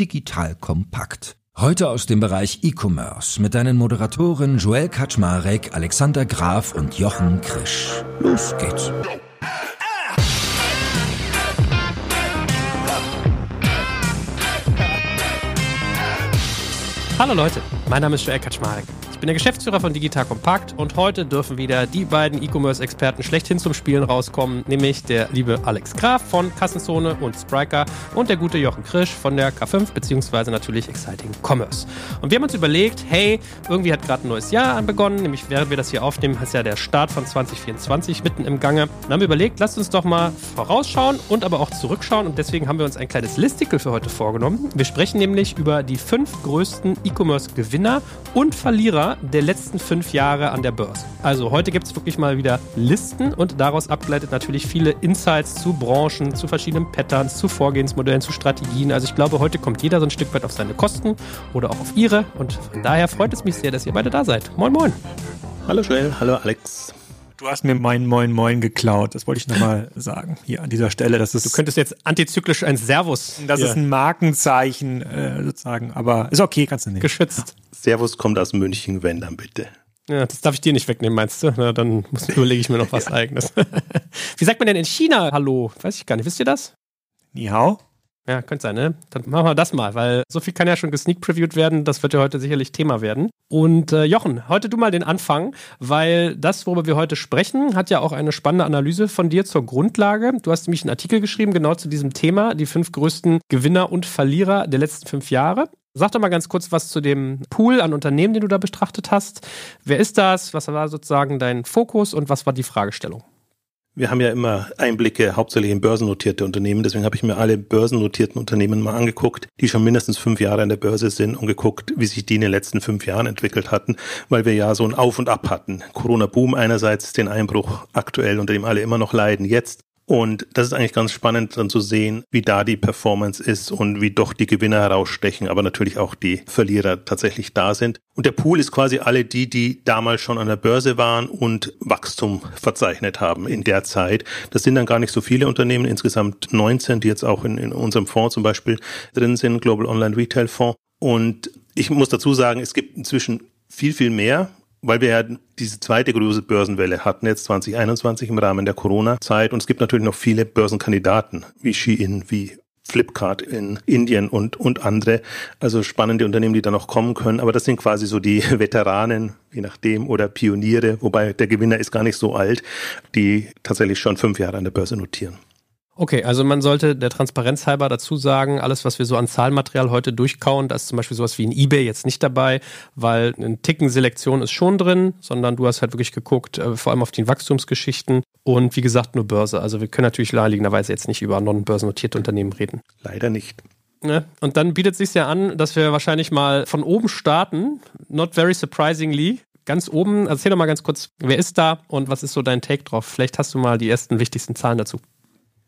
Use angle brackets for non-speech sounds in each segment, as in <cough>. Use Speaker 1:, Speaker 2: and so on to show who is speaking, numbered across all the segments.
Speaker 1: digital kompakt. Heute aus dem Bereich E-Commerce mit deinen Moderatoren Joel Kaczmarek, Alexander Graf und Jochen Krisch. Los geht's.
Speaker 2: Hallo Leute, mein Name ist Joel Kaczmarek bin der Geschäftsführer von Digital Compact und heute dürfen wieder die beiden E-Commerce-Experten schlechthin zum Spielen rauskommen, nämlich der liebe Alex Graf von Kassenzone und Spriker und der gute Jochen Krisch von der K5 beziehungsweise natürlich Exciting Commerce. Und wir haben uns überlegt, hey, irgendwie hat gerade ein neues Jahr begonnen, nämlich während wir das hier aufnehmen, ist ja der Start von 2024 mitten im Gange. Dann haben wir überlegt, lasst uns doch mal vorausschauen und aber auch zurückschauen und deswegen haben wir uns ein kleines Listicle für heute vorgenommen. Wir sprechen nämlich über die fünf größten E-Commerce-Gewinner und Verlierer der letzten fünf Jahre an der Börse. Also heute gibt es wirklich mal wieder Listen und daraus abgeleitet natürlich viele Insights zu Branchen, zu verschiedenen Patterns, zu Vorgehensmodellen, zu Strategien. Also ich glaube, heute kommt jeder so ein Stück weit auf seine Kosten oder auch auf ihre. Und von daher freut es mich sehr, dass ihr beide da seid. Moin, moin.
Speaker 3: Hallo Joel, hallo Alex.
Speaker 4: Du hast mir mein Moin Moin geklaut. Das wollte ich nochmal <laughs> sagen hier an dieser Stelle. Das ist,
Speaker 2: du könntest jetzt antizyklisch ein Servus.
Speaker 4: Das ist ein Markenzeichen äh, sozusagen, aber ist okay, kannst du nicht.
Speaker 2: Geschützt.
Speaker 3: Servus kommt aus München, wenn dann bitte.
Speaker 2: Ja, das darf ich dir nicht wegnehmen, meinst du? Na, dann muss, überlege ich mir noch was <laughs> ja. eigenes. <laughs> Wie sagt man denn in China Hallo? Weiß ich gar nicht. Wisst ihr das?
Speaker 4: Ni hao?
Speaker 2: Ja, könnte sein, ne? Dann machen wir das mal, weil so viel kann ja schon gesneak previewed werden. Das wird ja heute sicherlich Thema werden. Und äh, Jochen, heute du mal den Anfang, weil das, worüber wir heute sprechen, hat ja auch eine spannende Analyse von dir zur Grundlage. Du hast nämlich einen Artikel geschrieben, genau zu diesem Thema, die fünf größten Gewinner und Verlierer der letzten fünf Jahre. Sag doch mal ganz kurz was zu dem Pool an Unternehmen, den du da betrachtet hast. Wer ist das? Was war sozusagen dein Fokus und was war die Fragestellung?
Speaker 3: Wir haben ja immer Einblicke hauptsächlich in börsennotierte Unternehmen. Deswegen habe ich mir alle börsennotierten Unternehmen mal angeguckt, die schon mindestens fünf Jahre an der Börse sind und geguckt, wie sich die in den letzten fünf Jahren entwickelt hatten, weil wir ja so ein Auf und Ab hatten. Corona-Boom einerseits, den Einbruch aktuell, unter dem alle immer noch leiden, jetzt und das ist eigentlich ganz spannend dann zu sehen, wie da die Performance ist und wie doch die Gewinner herausstechen, aber natürlich auch die Verlierer tatsächlich da sind. Und der Pool ist quasi alle die, die damals schon an der Börse waren und Wachstum verzeichnet haben in der Zeit. Das sind dann gar nicht so viele Unternehmen, insgesamt 19, die jetzt auch in, in unserem Fonds zum Beispiel drin sind, Global Online Retail Fonds. Und ich muss dazu sagen, es gibt inzwischen viel, viel mehr weil wir ja diese zweite große Börsenwelle hatten, jetzt 2021 im Rahmen der Corona-Zeit. Und es gibt natürlich noch viele Börsenkandidaten, wie Shein, wie Flipkart in Indien und, und andere. Also spannende Unternehmen, die da noch kommen können. Aber das sind quasi so die <laughs> Veteranen, je nachdem, oder Pioniere, wobei der Gewinner ist gar nicht so alt, die tatsächlich schon fünf Jahre an der Börse notieren.
Speaker 2: Okay, also man sollte der Transparenz halber dazu sagen, alles, was wir so an Zahlenmaterial heute durchkauen, da ist zum Beispiel sowas wie ein Ebay jetzt nicht dabei, weil ein Ticken Selektion ist schon drin, sondern du hast halt wirklich geguckt, äh, vor allem auf die Wachstumsgeschichten und wie gesagt nur Börse. Also wir können natürlich naheliegenderweise jetzt nicht über non-börsennotierte Unternehmen reden.
Speaker 3: Leider nicht.
Speaker 2: Ne? Und dann bietet es sich ja an, dass wir wahrscheinlich mal von oben starten, not very surprisingly, ganz oben. Erzähl doch mal ganz kurz, wer ist da und was ist so dein Take drauf? Vielleicht hast du mal die ersten wichtigsten Zahlen dazu.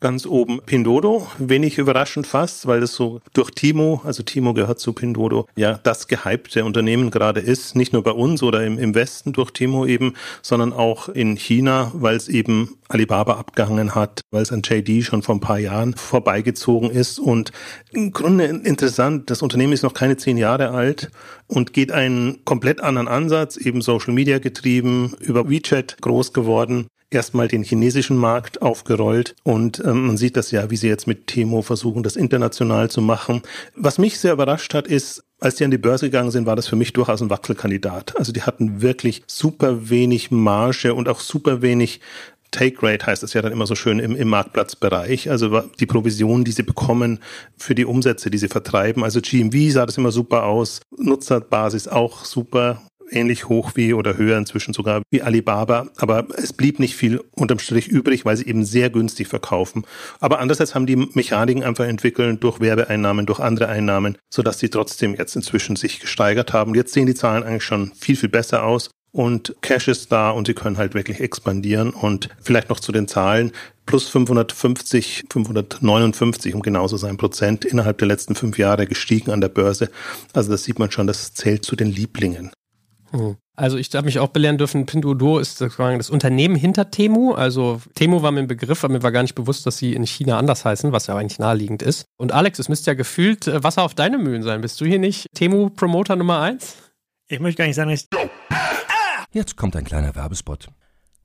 Speaker 3: Ganz oben Pindodo, wenig überraschend fast, weil es so durch Timo, also Timo gehört zu Pindodo, ja das gehypte Unternehmen gerade ist, nicht nur bei uns oder im, im Westen durch Timo eben, sondern auch in China, weil es eben Alibaba abgehangen hat, weil es an JD schon vor ein paar Jahren vorbeigezogen ist. Und im Grunde interessant, das Unternehmen ist noch keine zehn Jahre alt und geht einen komplett anderen Ansatz, eben Social Media getrieben, über WeChat groß geworden erstmal den chinesischen Markt aufgerollt und ähm, man sieht das ja, wie sie jetzt mit Temo versuchen, das international zu machen. Was mich sehr überrascht hat, ist, als die an die Börse gegangen sind, war das für mich durchaus ein Wachselkandidat. Also die hatten wirklich super wenig Marge und auch super wenig Take Rate heißt es ja dann immer so schön im, im Marktplatzbereich. Also die Provision, die sie bekommen für die Umsätze, die sie vertreiben. Also GMV sah das immer super aus. Nutzerbasis auch super ähnlich hoch wie oder höher inzwischen sogar wie Alibaba. Aber es blieb nicht viel unterm Strich übrig, weil sie eben sehr günstig verkaufen. Aber andererseits haben die Mechaniken einfach entwickelt durch Werbeeinnahmen, durch andere Einnahmen, sodass sie trotzdem jetzt inzwischen sich gesteigert haben. Jetzt sehen die Zahlen eigentlich schon viel, viel besser aus. Und Cash ist da und sie können halt wirklich expandieren. Und vielleicht noch zu den Zahlen. Plus 550, 559, um genau zu sein, Prozent innerhalb der letzten fünf Jahre gestiegen an der Börse. Also das sieht man schon, das zählt zu den Lieblingen.
Speaker 2: Mhm. Also ich habe mich auch belehren dürfen, Pinduoduo ist sozusagen das Unternehmen hinter Temu. Also Temu war mir ein Begriff, aber mir war gar nicht bewusst, dass sie in China anders heißen, was ja eigentlich naheliegend ist. Und Alex, es müsste ja gefühlt äh, Wasser auf deine Mühlen sein. Bist du hier nicht Temu-Promoter Nummer eins?
Speaker 4: Ich möchte gar nicht sagen, dass ich
Speaker 1: Jetzt kommt ein kleiner Werbespot.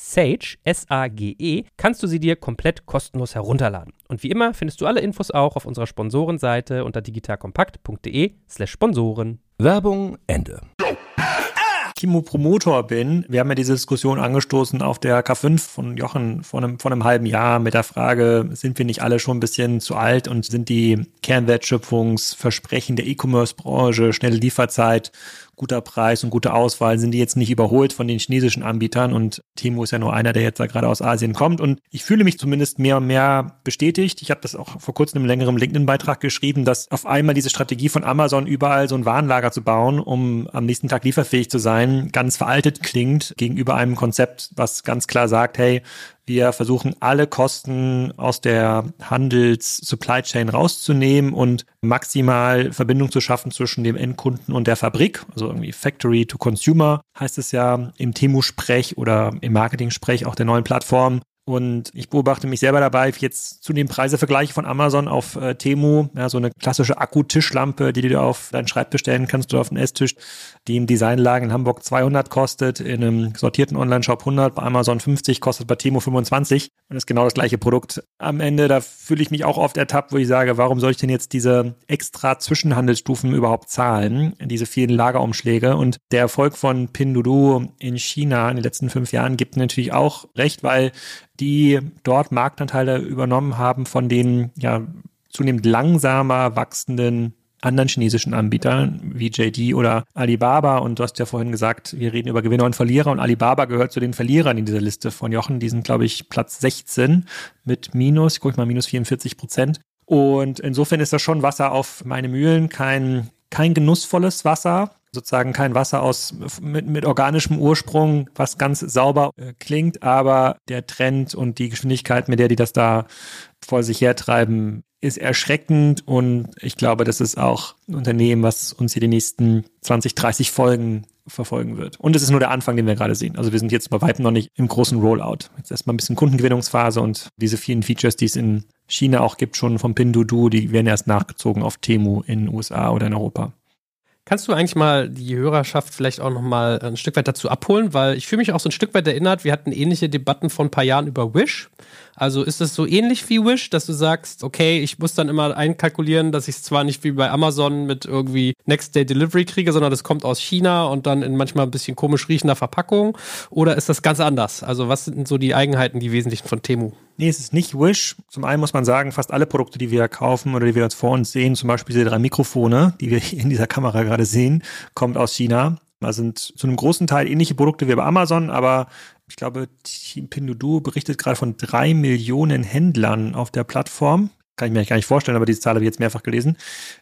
Speaker 5: Sage, S-A-G-E, kannst du sie dir komplett kostenlos herunterladen. Und wie immer findest du alle Infos auch auf unserer Sponsorenseite unter digitalkompakt.de slash Sponsoren.
Speaker 1: Werbung Ende.
Speaker 4: Timo-Promotor bin. Wir haben ja diese Diskussion angestoßen auf der K5 von Jochen vor einem, vor einem halben Jahr mit der Frage, sind wir nicht alle schon ein bisschen zu alt und sind die Kernwertschöpfungsversprechen der E-Commerce-Branche, schnelle Lieferzeit guter Preis und gute Auswahl, sind die jetzt nicht überholt von den chinesischen Anbietern und Temu ist ja nur einer, der jetzt da gerade aus Asien kommt und ich fühle mich zumindest mehr und mehr bestätigt. Ich habe das auch vor kurzem im längeren LinkedIn-Beitrag geschrieben, dass auf einmal diese Strategie von Amazon überall so ein Warenlager zu bauen, um am nächsten Tag lieferfähig zu sein, ganz veraltet klingt gegenüber einem Konzept, was ganz klar sagt, hey, wir versuchen alle Kosten aus der Handels-Supply Chain rauszunehmen und maximal Verbindung zu schaffen zwischen dem Endkunden und der Fabrik. Also irgendwie Factory to Consumer heißt es ja im Temu-Sprech oder im Marketing-Sprech auch der neuen Plattform. Und ich beobachte mich selber dabei, jetzt zu den Preisevergleichen von Amazon auf äh, Temu, ja, so eine klassische Akkutischlampe, die du auf deinen Schreibtisch stellen kannst oder auf den Esstisch, die im Designlagen in Hamburg 200 kostet, in einem sortierten Online-Shop 100, bei Amazon 50, kostet bei Temu 25 und ist genau das gleiche Produkt. Am Ende, da fühle ich mich auch oft ertappt, wo ich sage, warum soll ich denn jetzt diese extra Zwischenhandelsstufen überhaupt zahlen, diese vielen Lagerumschläge? Und der Erfolg von Pinduoduo in China in den letzten fünf Jahren gibt natürlich auch recht, weil die dort Marktanteile übernommen haben von den ja zunehmend langsamer wachsenden anderen chinesischen Anbietern wie JD oder Alibaba. Und du hast ja vorhin gesagt, wir reden über Gewinner und Verlierer und Alibaba gehört zu den Verlierern in dieser Liste von Jochen. Die sind, glaube ich, Platz 16 mit Minus, ich gucke mal, minus 44 Prozent. Und insofern ist das schon Wasser auf meine Mühlen, kein, kein genussvolles Wasser, sozusagen kein Wasser aus mit, mit organischem Ursprung, was ganz sauber äh, klingt, aber der Trend und die Geschwindigkeit, mit der die das da vor sich hertreiben, ist erschreckend und ich glaube, das ist auch ein Unternehmen, was uns hier die nächsten 20, 30 Folgen verfolgen wird. Und es ist nur der Anfang, den wir gerade sehen. Also wir sind jetzt bei weitem noch nicht im großen Rollout. Jetzt erstmal ein bisschen Kundengewinnungsphase und diese vielen Features, die es in China auch gibt, schon vom Pinduoduo, die werden erst nachgezogen auf Temu in den USA oder in Europa.
Speaker 2: Kannst du eigentlich mal die Hörerschaft vielleicht auch noch mal ein Stück weit dazu abholen, weil ich fühle mich auch so ein Stück weit erinnert, wir hatten ähnliche Debatten vor ein paar Jahren über Wish. Also ist es so ähnlich wie Wish, dass du sagst, okay, ich muss dann immer einkalkulieren, dass ich es zwar nicht wie bei Amazon mit irgendwie Next Day Delivery kriege, sondern das kommt aus China und dann in manchmal ein bisschen komisch riechender Verpackung? Oder ist das ganz anders? Also was sind so die Eigenheiten, die wesentlichen von Temu?
Speaker 4: Nee, es ist nicht Wish. Zum einen muss man sagen, fast alle Produkte, die wir kaufen oder die wir jetzt vor uns sehen, zum Beispiel diese drei Mikrofone, die wir in dieser Kamera gerade sehen, kommt aus China. Das sind zu einem großen Teil ähnliche Produkte wie bei Amazon, aber ich glaube, Team Pinduoduo berichtet gerade von drei Millionen Händlern auf der Plattform kann ich mir gar nicht vorstellen, aber diese Zahl habe ich jetzt mehrfach gelesen,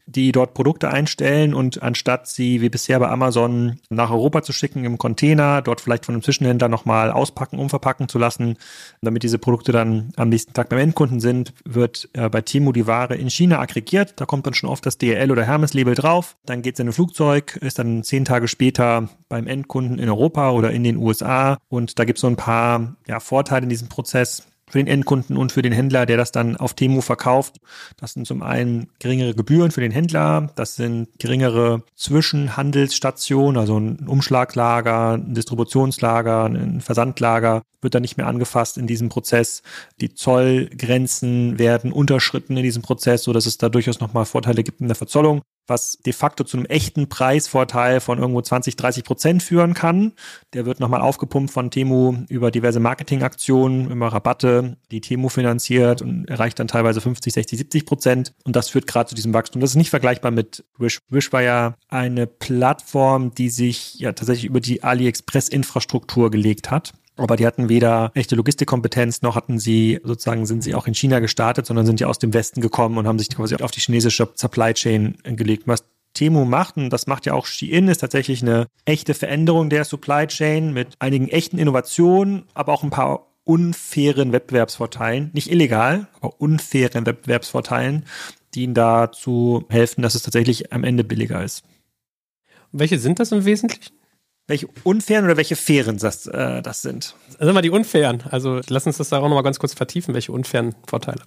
Speaker 4: die dort Produkte einstellen und anstatt sie wie bisher bei Amazon nach Europa zu schicken im Container, dort vielleicht von einem Zwischenhändler nochmal auspacken, umverpacken zu lassen, damit diese Produkte dann am nächsten Tag beim Endkunden sind, wird äh, bei Timo die Ware in China aggregiert. Da kommt dann schon oft das DHL oder Hermes-Label drauf. Dann geht es in ein Flugzeug, ist dann zehn Tage später beim Endkunden in Europa oder in den USA. Und da gibt es so ein paar ja, Vorteile in diesem Prozess für den Endkunden und für den Händler, der das dann auf Temu verkauft. Das sind zum einen geringere Gebühren für den Händler, das sind geringere Zwischenhandelsstationen, also ein Umschlaglager, ein Distributionslager, ein Versandlager wird dann nicht mehr angefasst in diesem Prozess. Die Zollgrenzen werden unterschritten in diesem Prozess, so dass es da durchaus nochmal Vorteile gibt in der Verzollung was de facto zu einem echten Preisvorteil von irgendwo 20, 30 Prozent führen kann. Der wird nochmal aufgepumpt von Temu über diverse Marketingaktionen, immer Rabatte, die Temu finanziert und erreicht dann teilweise 50, 60, 70 Prozent. Und das führt gerade zu diesem Wachstum. Das ist nicht vergleichbar mit Wish. Wish war ja eine Plattform, die sich ja tatsächlich über die AliExpress-Infrastruktur gelegt hat. Aber die hatten weder echte Logistikkompetenz, noch hatten sie sozusagen, sind sie auch in China gestartet, sondern sind ja aus dem Westen gekommen und haben sich quasi auf die chinesische Supply Chain gelegt. Was Temu macht, und das macht ja auch Shein, ist tatsächlich eine echte Veränderung der Supply Chain mit einigen echten Innovationen, aber auch ein paar unfairen Wettbewerbsvorteilen. Nicht illegal, aber unfairen Wettbewerbsvorteilen, die ihnen dazu helfen, dass es tatsächlich am Ende billiger ist.
Speaker 2: Welche sind das im Wesentlichen?
Speaker 4: Welche unfairen oder welche fairen das, äh, das sind.
Speaker 2: Sagen wir die unfairen. Also lass uns das da auch nochmal ganz kurz vertiefen, welche unfairen Vorteile.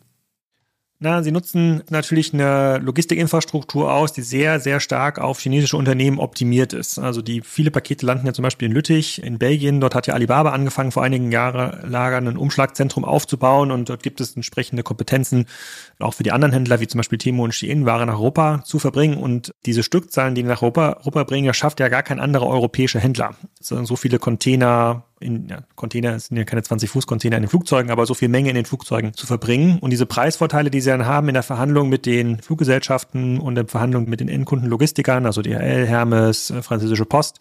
Speaker 4: Na, sie nutzen natürlich eine Logistikinfrastruktur aus, die sehr, sehr stark auf chinesische Unternehmen optimiert ist. Also die viele Pakete landen ja zum Beispiel in Lüttich, in Belgien. Dort hat ja Alibaba angefangen, vor einigen Jahren Lagern ein Umschlagzentrum aufzubauen und dort gibt es entsprechende Kompetenzen, auch für die anderen Händler, wie zum Beispiel Temo und Shein, Ware nach Europa zu verbringen. Und diese Stückzahlen, die nach Europa, Europa bringen, das schafft ja gar kein anderer europäischer Händler. So viele Container in ja, Container, es sind ja keine 20 Fuß Container in den Flugzeugen, aber so viel Menge in den Flugzeugen zu verbringen. Und diese Preisvorteile, die sie dann haben in der Verhandlung mit den Fluggesellschaften und in der Verhandlung mit den Endkundenlogistikern, also DHL, Hermes, äh, französische Post,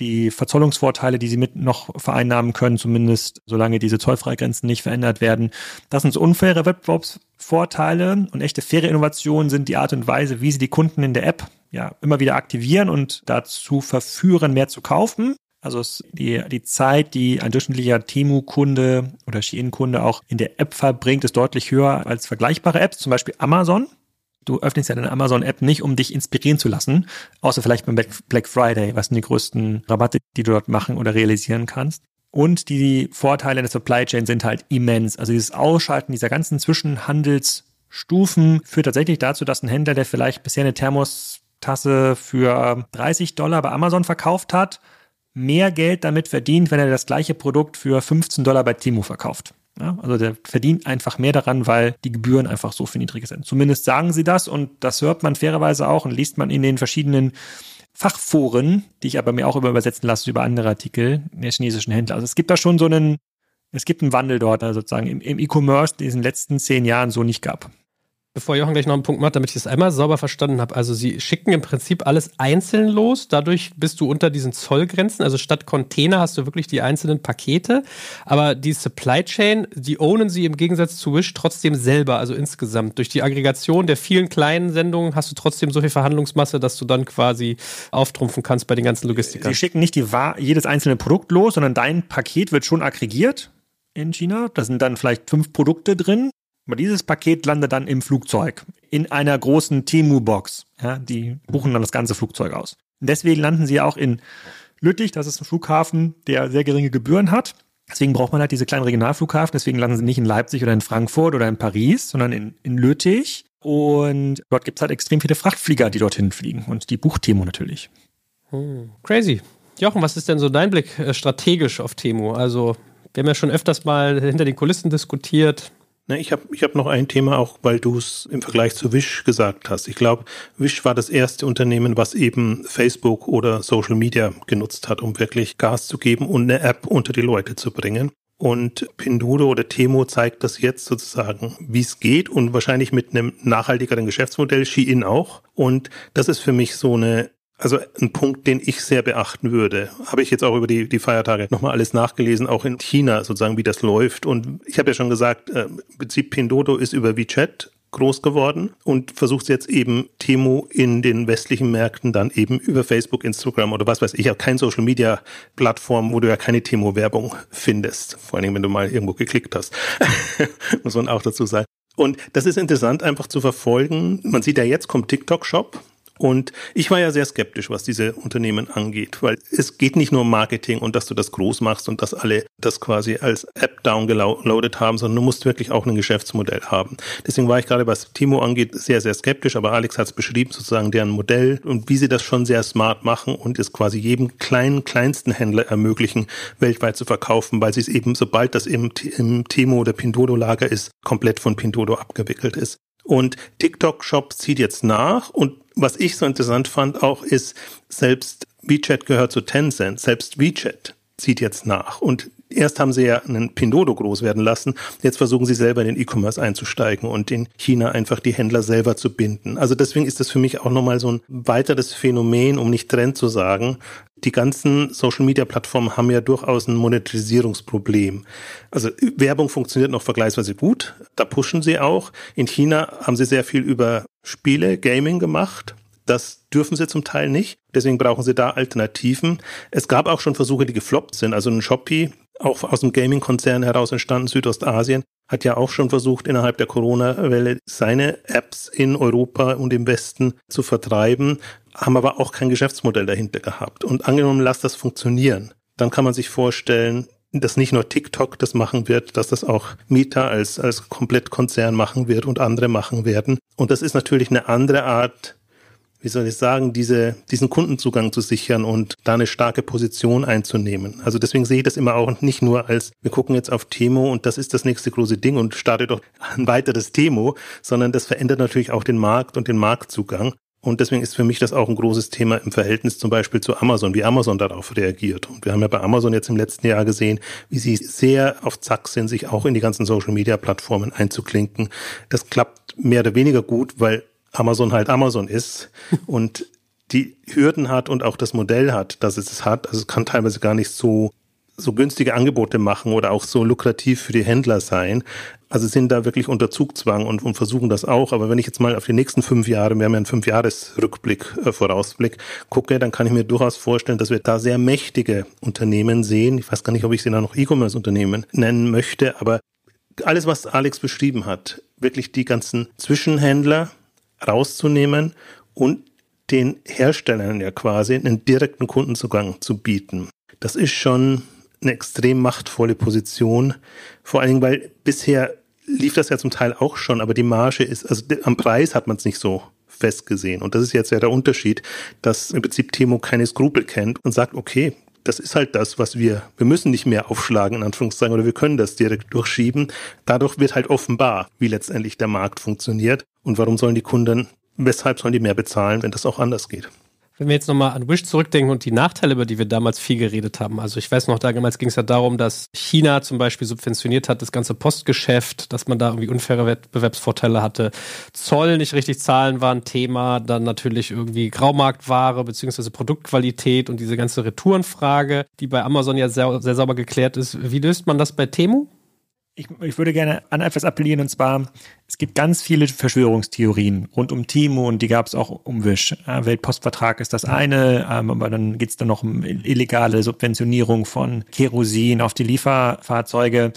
Speaker 4: die Verzollungsvorteile, die sie mit noch vereinnahmen können, zumindest solange diese Zollfreigrenzen nicht verändert werden, das sind so unfaire Wettbewerbsvorteile und echte faire Innovationen sind die Art und Weise, wie sie die Kunden in der App ja immer wieder aktivieren und dazu verführen, mehr zu kaufen. Also die, die Zeit, die ein durchschnittlicher Temu-Kunde oder Shein-Kunde auch in der App verbringt, ist deutlich höher als vergleichbare Apps, zum Beispiel Amazon. Du öffnest ja deine Amazon-App nicht, um dich inspirieren zu lassen, außer vielleicht beim Black Friday, was sind die größten Rabatte, die du dort machen oder realisieren kannst. Und die Vorteile der Supply Chain sind halt immens. Also dieses Ausschalten dieser ganzen Zwischenhandelsstufen führt tatsächlich dazu, dass ein Händler, der vielleicht bisher eine Thermostasse für 30 Dollar bei Amazon verkauft hat, mehr Geld damit verdient, wenn er das gleiche Produkt für 15 Dollar bei Timo verkauft. Ja, also der verdient einfach mehr daran, weil die Gebühren einfach so viel niedriger sind. Zumindest sagen sie das und das hört man fairerweise auch und liest man in den verschiedenen Fachforen, die ich aber mir auch übersetzen lasse über andere Artikel der chinesischen Händler. Also es gibt da schon so einen, es gibt einen Wandel dort, also sozusagen im, im E-Commerce, den es in den letzten zehn Jahren so nicht gab.
Speaker 2: Bevor Jochen gleich noch einen Punkt macht, damit ich das einmal sauber verstanden habe. Also sie schicken im Prinzip alles einzeln los. Dadurch bist du unter diesen Zollgrenzen. Also statt Container hast du wirklich die einzelnen Pakete. Aber die Supply Chain, die ownen sie im Gegensatz zu Wish trotzdem selber. Also insgesamt. Durch die Aggregation der vielen kleinen Sendungen hast du trotzdem so viel Verhandlungsmasse, dass du dann quasi auftrumpfen kannst bei den ganzen Logistikern.
Speaker 4: Sie schicken nicht jedes einzelne Produkt los, sondern dein Paket wird schon aggregiert in China. Da sind dann vielleicht fünf Produkte drin aber dieses Paket landet dann im Flugzeug, in einer großen Temu-Box. Ja, die buchen dann das ganze Flugzeug aus. Und deswegen landen sie auch in Lüttich, das ist ein Flughafen, der sehr geringe Gebühren hat. Deswegen braucht man halt diese kleinen Regionalflughafen. Deswegen landen sie nicht in Leipzig oder in Frankfurt oder in Paris, sondern in, in Lüttich. Und dort gibt es halt extrem viele Frachtflieger, die dorthin fliegen. Und die bucht Temu natürlich.
Speaker 2: Hm, crazy. Jochen, was ist denn so dein Blick äh, strategisch auf Temu? Also, wir haben ja schon öfters mal hinter den Kulissen diskutiert.
Speaker 3: Ne, ich habe ich hab noch ein Thema, auch weil du es im Vergleich zu Wish gesagt hast. Ich glaube, Wish war das erste Unternehmen, was eben Facebook oder Social Media genutzt hat, um wirklich Gas zu geben und eine App unter die Leute zu bringen. Und Pinduoduo oder Temo zeigt das jetzt sozusagen, wie es geht und wahrscheinlich mit einem nachhaltigeren Geschäftsmodell, Shein auch. Und das ist für mich so eine also ein Punkt, den ich sehr beachten würde, habe ich jetzt auch über die, die Feiertage nochmal alles nachgelesen, auch in China sozusagen, wie das läuft. Und ich habe ja schon gesagt, äh, im Prinzip Pindodo ist über WeChat groß geworden und versucht jetzt eben Temo in den westlichen Märkten dann eben über Facebook, Instagram oder was weiß ich, auch kein Social Media Plattform, wo du ja keine Temo Werbung findest. Vor allen Dingen, wenn du mal irgendwo geklickt hast. <laughs> Muss man auch dazu sagen. Und das ist interessant einfach zu verfolgen. Man sieht ja jetzt kommt TikTok Shop Und ich war ja sehr skeptisch, was diese Unternehmen angeht, weil es geht nicht nur um Marketing und dass du das groß machst und dass alle das quasi als App downgeloadet haben, sondern du musst wirklich auch ein Geschäftsmodell haben. Deswegen war ich gerade, was Timo angeht, sehr, sehr skeptisch, aber Alex hat es beschrieben, sozusagen deren Modell und wie sie das schon sehr smart machen und es quasi jedem kleinen, kleinsten Händler ermöglichen, weltweit zu verkaufen, weil sie es eben, sobald das im, im Timo oder Pindodo-Lager ist, komplett von Pindodo abgewickelt ist. Und TikTok Shop zieht jetzt nach und was ich so interessant fand auch ist, selbst WeChat gehört zu Tencent, selbst WeChat zieht jetzt nach. Und erst haben sie ja einen Pindodo groß werden lassen, jetzt versuchen sie selber in den E-Commerce einzusteigen und in China einfach die Händler selber zu binden. Also deswegen ist das für mich auch nochmal so ein weiteres Phänomen, um nicht Trend zu sagen. Die ganzen Social-Media-Plattformen haben ja durchaus ein Monetarisierungsproblem. Also Werbung funktioniert noch vergleichsweise gut, da pushen sie auch. In China haben sie sehr viel über Spiele, Gaming gemacht. Das dürfen sie zum Teil nicht. Deswegen brauchen sie da Alternativen. Es gab auch schon Versuche, die gefloppt sind. Also ein Shopee, auch aus dem Gaming-Konzern heraus entstanden, Südostasien, hat ja auch schon versucht, innerhalb der Corona-Welle seine Apps in Europa und im Westen zu vertreiben, haben aber auch kein Geschäftsmodell dahinter gehabt. Und angenommen, lass das funktionieren, dann kann man sich vorstellen, dass nicht nur TikTok das machen wird, dass das auch Meta als, als Komplettkonzern machen wird und andere machen werden. Und das ist natürlich eine andere Art wie soll ich sagen, diese, diesen Kundenzugang zu sichern und da eine starke Position einzunehmen. Also deswegen sehe ich das immer auch nicht nur als, wir gucken jetzt auf Temo und das ist das nächste große Ding und startet doch <laughs> ein weiteres Temo, sondern das verändert natürlich auch den Markt und den Marktzugang. Und deswegen ist für mich das auch ein großes Thema im Verhältnis zum Beispiel zu Amazon, wie Amazon darauf reagiert. Und wir haben ja bei Amazon jetzt im letzten Jahr gesehen, wie sie sehr auf Zack sind, sich auch in die ganzen Social-Media-Plattformen einzuklinken. Das klappt mehr oder weniger gut, weil Amazon halt Amazon ist <laughs> und die Hürden hat und auch das Modell hat, dass es es hat. Also es kann teilweise gar nicht so so günstige Angebote machen oder auch so lukrativ für die Händler sein. Also sind da wirklich unter Zugzwang und, und versuchen das auch. Aber wenn ich jetzt mal auf die nächsten fünf Jahre, wir haben ja einen Fünfjahresrückblick, äh, Vorausblick, gucke, dann kann ich mir durchaus vorstellen, dass wir da sehr mächtige Unternehmen sehen. Ich weiß gar nicht, ob ich sie da noch E-Commerce-Unternehmen nennen möchte, aber alles, was Alex beschrieben hat, wirklich die ganzen Zwischenhändler, rauszunehmen und den Herstellern ja quasi einen direkten Kundenzugang zu bieten. Das ist schon eine extrem machtvolle Position. Vor allen Dingen, weil bisher lief das ja zum Teil auch schon, aber die Marge ist, also am Preis hat man es nicht so festgesehen. Und das ist jetzt ja der Unterschied, dass im Prinzip Temo keine Skrupel kennt und sagt, okay, das ist halt das, was wir, wir müssen nicht mehr aufschlagen, in Anführungszeichen, oder wir können das direkt durchschieben. Dadurch wird halt offenbar, wie letztendlich der Markt funktioniert. Und warum sollen die Kunden, weshalb sollen die mehr bezahlen, wenn das auch anders geht?
Speaker 2: Wenn wir jetzt nochmal an Wish zurückdenken und die Nachteile, über die wir damals viel geredet haben. Also ich weiß noch, damals ging es ja darum, dass China zum Beispiel subventioniert hat, das ganze Postgeschäft, dass man da irgendwie unfaire Wettbewerbsvorteile hatte. Zoll nicht richtig zahlen war ein Thema. Dann natürlich irgendwie Graumarktware beziehungsweise Produktqualität und diese ganze Retourenfrage, die bei Amazon ja sehr, sehr sauber geklärt ist. Wie löst man das bei Temu?
Speaker 4: Ich, ich, würde gerne an etwas appellieren und zwar, es gibt ganz viele Verschwörungstheorien rund um Timo und die gab es auch um Wish. Weltpostvertrag ist das eine, ähm, aber dann geht es dann noch um illegale Subventionierung von Kerosin auf die Lieferfahrzeuge.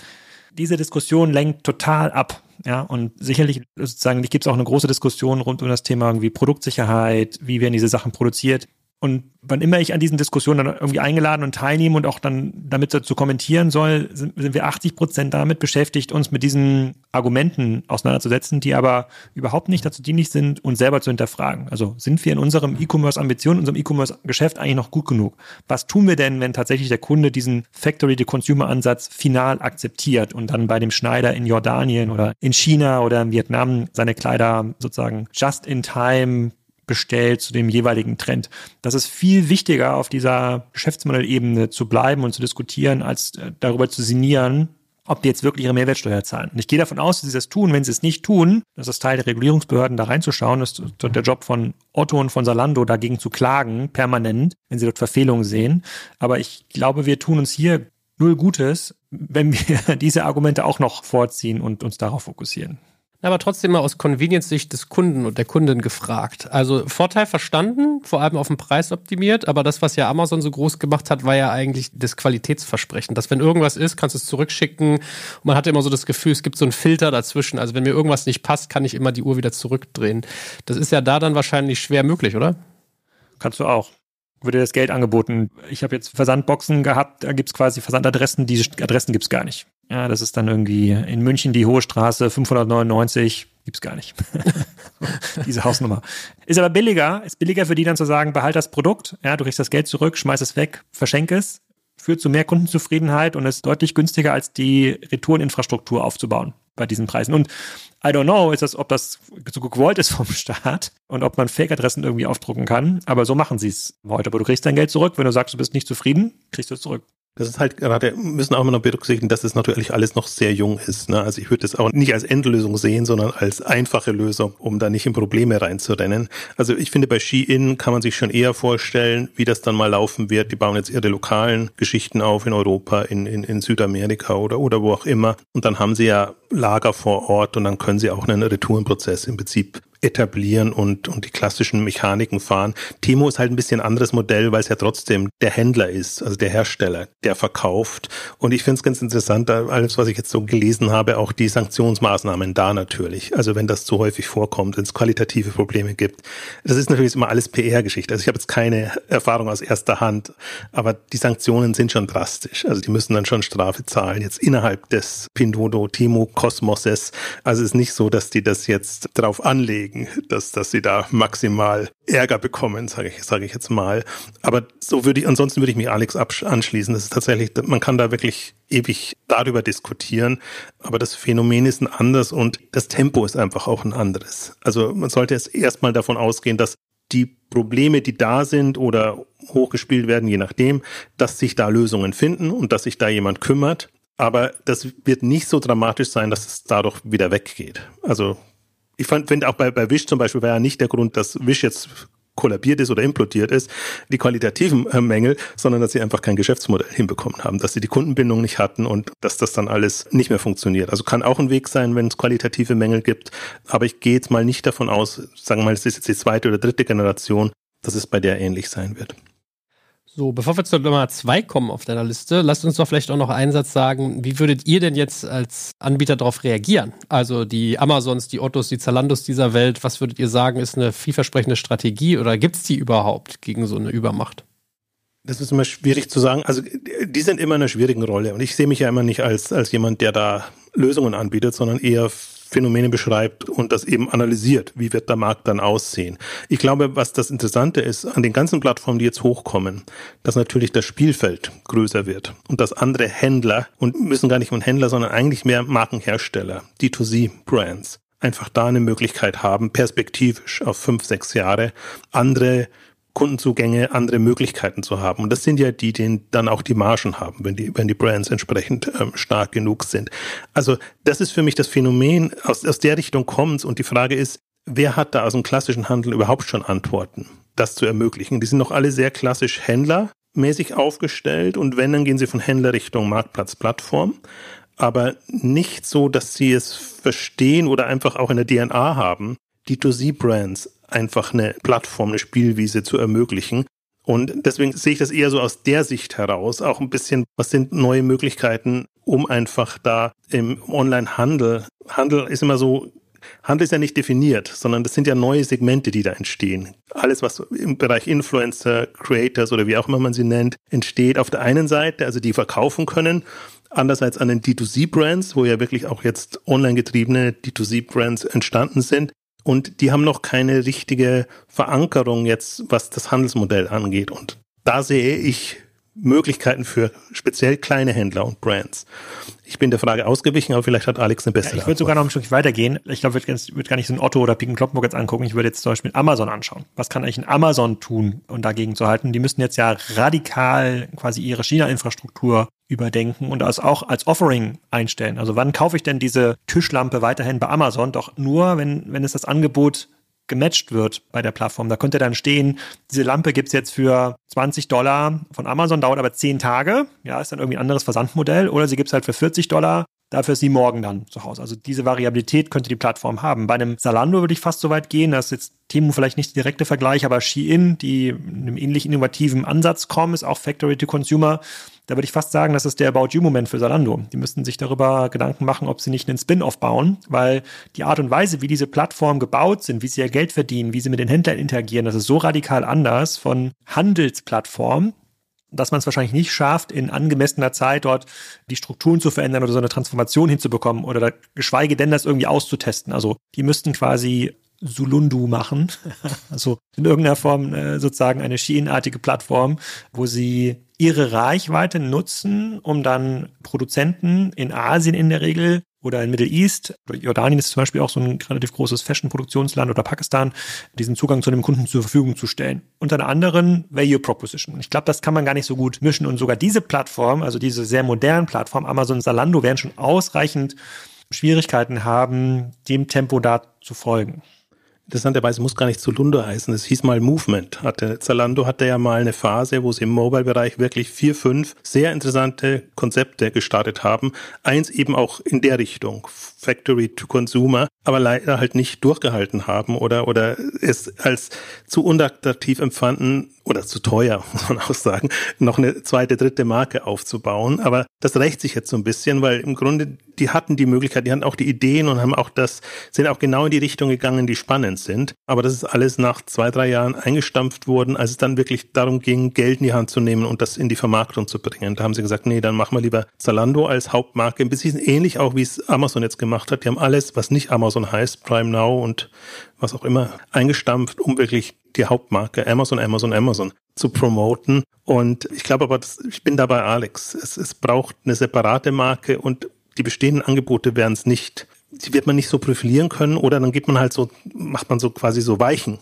Speaker 4: Diese Diskussion lenkt total ab. Ja, und sicherlich sozusagen gibt es auch eine große Diskussion rund um das Thema irgendwie Produktsicherheit, wie werden diese Sachen produziert. Und wann immer ich an diesen Diskussionen dann irgendwie eingeladen und teilnehme und auch dann damit dazu kommentieren soll, sind, sind wir 80 Prozent damit beschäftigt, uns mit diesen Argumenten auseinanderzusetzen, die aber überhaupt nicht dazu dienlich sind, uns selber zu hinterfragen. Also sind wir in unserem E-Commerce-Ambition, unserem E-Commerce-Geschäft eigentlich noch gut genug? Was tun wir denn, wenn tatsächlich der Kunde diesen Factory-to-Consumer-Ansatz final akzeptiert und dann bei dem Schneider in Jordanien oder in China oder in Vietnam seine Kleider sozusagen just in time bestellt zu dem jeweiligen Trend. Das ist viel wichtiger, auf dieser Geschäftsmodellebene zu bleiben und zu diskutieren, als äh, darüber zu sinnieren, ob die jetzt wirklich ihre Mehrwertsteuer zahlen. Und ich gehe davon aus, dass sie das tun. Wenn sie es nicht tun, das ist Teil der Regulierungsbehörden, da reinzuschauen. Das ist der Job von Otto und von Salando, dagegen zu klagen, permanent, wenn sie dort Verfehlungen sehen. Aber ich glaube, wir tun uns hier null Gutes, wenn wir <laughs> diese Argumente auch noch vorziehen und uns darauf fokussieren.
Speaker 2: Aber trotzdem mal aus Convenience-Sicht des Kunden und der Kundin gefragt. Also Vorteil verstanden, vor allem auf den Preis optimiert, aber das, was ja Amazon so groß gemacht hat, war ja eigentlich das Qualitätsversprechen, dass wenn irgendwas ist, kannst du es zurückschicken. Und man hatte immer so das Gefühl, es gibt so einen Filter dazwischen. Also wenn mir irgendwas nicht passt, kann ich immer die Uhr wieder zurückdrehen. Das ist ja da dann wahrscheinlich schwer möglich, oder?
Speaker 4: Kannst du auch würde das Geld angeboten. Ich habe jetzt Versandboxen gehabt, da gibt's quasi Versandadressen, diese Adressen gibt's gar nicht. Ja, das ist dann irgendwie in München die Hohe Straße 599, gibt's gar nicht. <laughs> Diese Hausnummer. Ist aber billiger, ist billiger für die dann zu sagen, behalt das Produkt, ja, du kriegst das Geld zurück, schmeiß es weg, verschenk es, führt zu mehr Kundenzufriedenheit und ist deutlich günstiger als die Retoureninfrastruktur aufzubauen bei diesen Preisen. Und I don't know, ist das, ob das so gewollt ist vom Staat und ob man Fake-Adressen irgendwie aufdrucken kann. Aber so machen sie es heute. Aber du kriegst dein Geld zurück. Wenn du sagst, du bist nicht zufrieden, kriegst du es zurück.
Speaker 3: Das ist halt gerade, müssen auch immer noch berücksichtigen, dass es natürlich alles noch sehr jung ist. Ne? Also ich würde das auch nicht als Endlösung sehen, sondern als einfache Lösung, um da nicht in Probleme reinzurennen. Also ich finde, bei Ski-In kann man sich schon eher vorstellen, wie das dann mal laufen wird. Die bauen jetzt ihre lokalen Geschichten auf in Europa, in, in, in Südamerika oder, oder wo auch immer. Und dann haben sie ja Lager vor Ort und dann können sie auch einen Retourenprozess im Prinzip etablieren und, und die klassischen Mechaniken fahren. Timo ist halt ein bisschen anderes Modell, weil es ja trotzdem der Händler ist, also der Hersteller, der verkauft. Und ich finde es ganz interessant, alles, was ich jetzt so gelesen habe, auch die Sanktionsmaßnahmen da natürlich. Also wenn das zu häufig vorkommt, wenn es qualitative Probleme gibt. Das ist natürlich immer alles PR-Geschichte. Also ich habe jetzt keine Erfahrung aus erster Hand, aber die Sanktionen sind schon drastisch. Also die müssen dann schon Strafe zahlen, jetzt innerhalb des Pindodo Timo Kosmoses. Also es ist nicht so, dass die das jetzt drauf anlegen kriegen, dass, dass sie da maximal Ärger bekommen, sage ich, sage ich jetzt mal. Aber so würde ich, ansonsten würde ich mich Alex anschließen. Das ist tatsächlich, man kann da wirklich ewig darüber diskutieren, aber das Phänomen ist ein anderes und das Tempo ist einfach auch ein anderes. Also man sollte jetzt erstmal davon ausgehen, dass die Probleme, die da sind oder hochgespielt werden, je nachdem, dass sich da Lösungen finden und dass sich da jemand kümmert. Aber das wird nicht so dramatisch sein, dass es dadurch wieder weggeht. Also ich finde auch bei, bei Wish zum Beispiel war ja nicht der Grund, dass Wish jetzt kollabiert ist oder implodiert ist, die qualitativen äh, Mängel, sondern dass sie einfach kein Geschäftsmodell hinbekommen haben, dass sie die Kundenbindung nicht hatten und dass das dann alles nicht mehr funktioniert. Also kann auch ein Weg sein, wenn es qualitative Mängel gibt, aber ich gehe jetzt mal nicht davon aus, sagen wir mal, es ist jetzt die zweite oder dritte Generation, dass es bei der ähnlich sein wird.
Speaker 2: So, bevor wir zur Nummer zwei kommen auf deiner Liste, lasst uns doch vielleicht auch noch einen Satz sagen. Wie würdet ihr denn jetzt als Anbieter darauf reagieren? Also die Amazons, die Ottos, die Zalandos dieser Welt, was würdet ihr sagen, ist eine vielversprechende Strategie oder gibt es die überhaupt gegen so eine Übermacht?
Speaker 3: Das ist immer schwierig zu sagen. Also die sind immer in einer schwierigen Rolle und ich sehe mich ja immer nicht als, als jemand, der da Lösungen anbietet, sondern eher Phänomene beschreibt und das eben analysiert. Wie wird der Markt dann aussehen? Ich glaube, was das Interessante ist an den ganzen Plattformen, die jetzt hochkommen, dass natürlich das Spielfeld größer wird und dass andere Händler und müssen gar nicht von Händler, sondern eigentlich mehr Markenhersteller, D2C-Brands, einfach da eine Möglichkeit haben, perspektivisch auf fünf, sechs Jahre andere Kundenzugänge, andere Möglichkeiten zu haben. Und das sind ja die, die dann auch die Margen haben, wenn die, wenn die Brands entsprechend ähm, stark genug sind. Also das ist für mich das Phänomen, aus, aus der Richtung kommt und die Frage ist, wer hat da aus dem klassischen Handel überhaupt schon Antworten, das zu ermöglichen? Die sind noch alle sehr klassisch händlermäßig aufgestellt und wenn, dann gehen sie von Händler Richtung Marktplatz, Plattform aber nicht so, dass sie es verstehen oder einfach auch in der DNA haben, die 2C-Brands einfach eine Plattform, eine Spielwiese zu ermöglichen. Und deswegen sehe ich das eher so aus der Sicht heraus, auch ein bisschen, was sind neue Möglichkeiten, um einfach da im Online-Handel, Handel ist immer so, Handel ist ja nicht definiert, sondern das sind ja neue Segmente, die da entstehen. Alles, was im Bereich Influencer, Creators oder wie auch immer man sie nennt, entsteht auf der einen Seite, also die verkaufen können, andererseits an den D2C-Brands, wo ja wirklich auch jetzt online getriebene D2C-Brands entstanden sind, und die haben noch keine richtige Verankerung jetzt, was das Handelsmodell angeht. Und da sehe ich Möglichkeiten für speziell kleine Händler und Brands. Ich bin der Frage ausgewichen, aber vielleicht hat Alex eine bessere.
Speaker 4: Ja, ich würde sogar noch ein Stück weitergehen. Ich glaube, ich würde würd gar nicht so ein Otto oder Piken Kloppenburg jetzt angucken. Ich würde jetzt zum Beispiel Amazon anschauen. Was kann eigentlich ein Amazon tun, um dagegen zu halten? Die müssen jetzt ja radikal quasi ihre China-Infrastruktur überdenken und das auch als Offering einstellen. Also wann kaufe ich denn diese Tischlampe weiterhin bei Amazon? Doch nur, wenn, wenn es das Angebot gematcht wird bei der Plattform. Da könnte dann stehen, diese Lampe gibt's jetzt für 20 Dollar von Amazon, dauert aber 10 Tage. Ja, ist dann irgendwie ein anderes Versandmodell. Oder sie gibt's halt für 40 Dollar, Dafür ist sie morgen dann zu Hause. Also diese Variabilität könnte die Plattform haben. Bei einem Salando würde ich fast so weit gehen, dass jetzt Temu vielleicht nicht der direkte Vergleich, aber Shein, die einem ähnlich innovativen Ansatz kommen, ist auch Factory to Consumer. Da würde ich fast sagen, das ist der About You-Moment für Salando. Die müssten sich darüber Gedanken machen, ob sie nicht einen Spin-off bauen, weil die Art und Weise, wie diese Plattformen gebaut sind, wie sie ihr Geld verdienen, wie sie mit den Händlern interagieren, das ist so radikal anders von Handelsplattformen, dass man es wahrscheinlich nicht schafft, in angemessener Zeit dort die Strukturen zu verändern oder so eine Transformation hinzubekommen oder geschweige denn das irgendwie auszutesten. Also die müssten quasi Sulundu machen, <laughs> also in irgendeiner Form äh, sozusagen eine Shein-artige Plattform, wo sie ihre Reichweite nutzen, um dann Produzenten in Asien in der Regel oder in Middle East, Jordanien ist zum Beispiel auch so ein relativ großes Fashion-Produktionsland oder Pakistan, diesen Zugang zu dem Kunden zur Verfügung zu stellen. Unter einer anderen Value Proposition. Ich glaube, das kann man gar nicht so gut mischen. Und sogar diese Plattform, also diese sehr modernen Plattform, Amazon Zalando, werden schon ausreichend Schwierigkeiten haben, dem Tempo da zu folgen.
Speaker 3: Interessanterweise muss gar nicht Zulundo heißen. Es hieß mal Movement. Hatte, Zalando hatte ja mal eine Phase, wo sie im Mobile-Bereich wirklich vier, fünf sehr interessante Konzepte gestartet haben. Eins eben auch in der Richtung. Factory to Consumer, aber leider halt nicht durchgehalten haben oder, oder es als zu unattraktiv empfanden oder zu teuer, <laughs> muss man auch sagen, noch eine zweite, dritte Marke aufzubauen. Aber das rächt sich jetzt so ein bisschen, weil im Grunde die hatten die Möglichkeit, die hatten auch die Ideen und haben auch das, sind auch genau in die Richtung gegangen, die spannend sind. Aber das ist alles nach zwei, drei Jahren eingestampft worden, als es dann wirklich darum ging, Geld in die Hand zu nehmen und das in die Vermarktung zu bringen. Da haben sie gesagt, nee, dann machen wir lieber Zalando als Hauptmarke. Ein bisschen ähnlich auch, wie es Amazon jetzt gemacht hat. Die haben alles, was nicht Amazon heißt, Prime Now und was auch immer, eingestampft, um wirklich die Hauptmarke Amazon, Amazon, Amazon zu promoten. Und ich glaube aber, das, ich bin dabei Alex. Es, es braucht eine separate Marke und die bestehenden Angebote werden es nicht. Die wird man nicht so profilieren können oder dann gibt man halt so, macht man so quasi so Weichen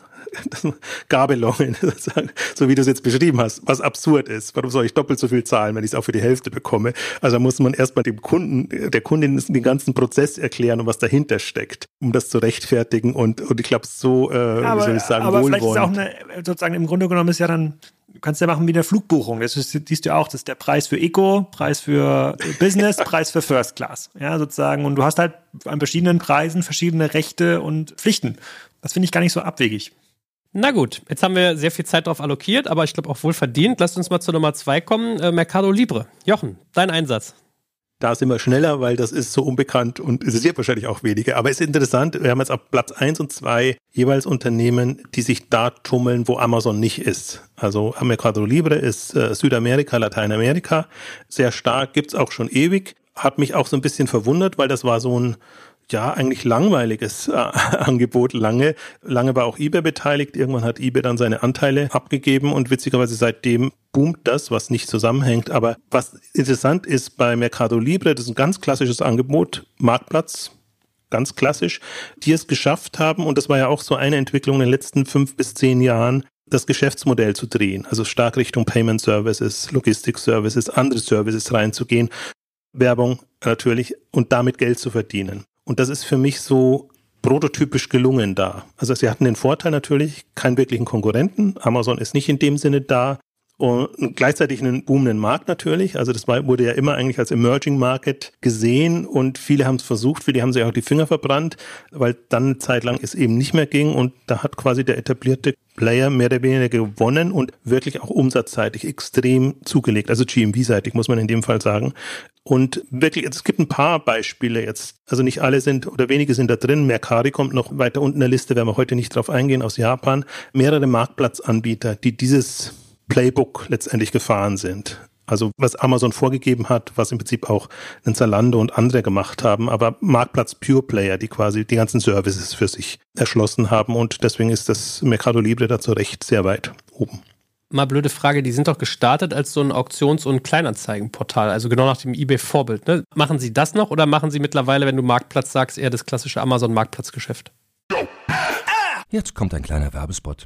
Speaker 3: <laughs> Gabelungen, <laughs> so wie du es jetzt beschrieben hast, was absurd ist. Warum soll ich doppelt so viel zahlen, wenn ich es auch für die Hälfte bekomme? Also da muss man erstmal dem Kunden, der Kundin den ganzen Prozess erklären und was dahinter steckt, um das zu rechtfertigen und, und ich glaube, so, äh, aber, wie soll ich sagen,
Speaker 4: aber wohlwollend. vielleicht ist auch eine, sozusagen im Grunde genommen ist ja dann Du kannst ja machen wie eine Flugbuchung. Das ist, siehst du auch, das ist der Preis für Eco, Preis für Business, <laughs> Preis für First Class. Ja, sozusagen. Und du hast halt an verschiedenen Preisen verschiedene Rechte und Pflichten. Das finde ich gar nicht so abwegig.
Speaker 2: Na gut, jetzt haben wir sehr viel Zeit darauf allokiert, aber ich glaube auch wohl verdient. Lasst uns mal zur Nummer zwei kommen. Äh, Mercado Libre. Jochen, dein Einsatz.
Speaker 3: Da sind wir schneller, weil das ist so unbekannt und es ist wahrscheinlich auch weniger. Aber es ist interessant, wir haben jetzt auf Platz eins und zwei jeweils Unternehmen, die sich da tummeln, wo Amazon nicht ist. Also Mercado Libre ist äh, Südamerika, Lateinamerika. Sehr stark, gibt's auch schon ewig. Hat mich auch so ein bisschen verwundert, weil das war so ein ja, eigentlich langweiliges äh, <laughs> Angebot lange. Lange war auch eBay beteiligt. Irgendwann hat eBay dann seine Anteile abgegeben und witzigerweise seitdem boomt das, was nicht zusammenhängt. Aber was interessant ist bei Mercado Libre, das ist ein ganz klassisches Angebot, Marktplatz, ganz klassisch, die es geschafft haben, und das war ja auch so eine Entwicklung in den letzten fünf bis zehn Jahren, das Geschäftsmodell zu drehen, also stark Richtung Payment Services, Logistik Services, andere Services reinzugehen, Werbung natürlich und damit Geld zu verdienen. Und das ist für mich so prototypisch gelungen da. Also sie hatten den Vorteil natürlich, keinen wirklichen Konkurrenten. Amazon ist nicht in dem Sinne da. Und gleichzeitig einen boomenden Markt natürlich. Also das wurde ja immer eigentlich als Emerging Market gesehen und viele haben es versucht, viele haben sich auch die Finger verbrannt, weil dann eine Zeit lang es eben nicht mehr ging und da hat quasi der etablierte Player mehr oder weniger gewonnen und wirklich auch umsatzseitig extrem zugelegt. Also GMV-seitig muss man in dem Fall sagen. Und wirklich, es gibt ein paar Beispiele jetzt. Also nicht alle sind oder wenige sind da drin. Mercari kommt noch weiter unten in der Liste, werden wir heute nicht drauf eingehen, aus Japan. Mehrere Marktplatzanbieter, die dieses Playbook letztendlich gefahren sind. Also was Amazon vorgegeben hat, was im Prinzip auch ein Zalando und andere gemacht haben, aber Marktplatz Pure Player, die quasi die ganzen Services für sich erschlossen haben und deswegen ist das Mercado Libre da zu Recht sehr weit oben
Speaker 2: mal blöde Frage, die sind doch gestartet als so ein Auktions- und Kleinanzeigenportal, also genau nach dem eBay-Vorbild. Ne? Machen Sie das noch oder machen Sie mittlerweile, wenn du Marktplatz sagst, eher das klassische Amazon-Marktplatzgeschäft?
Speaker 1: Jetzt kommt ein kleiner Werbespot.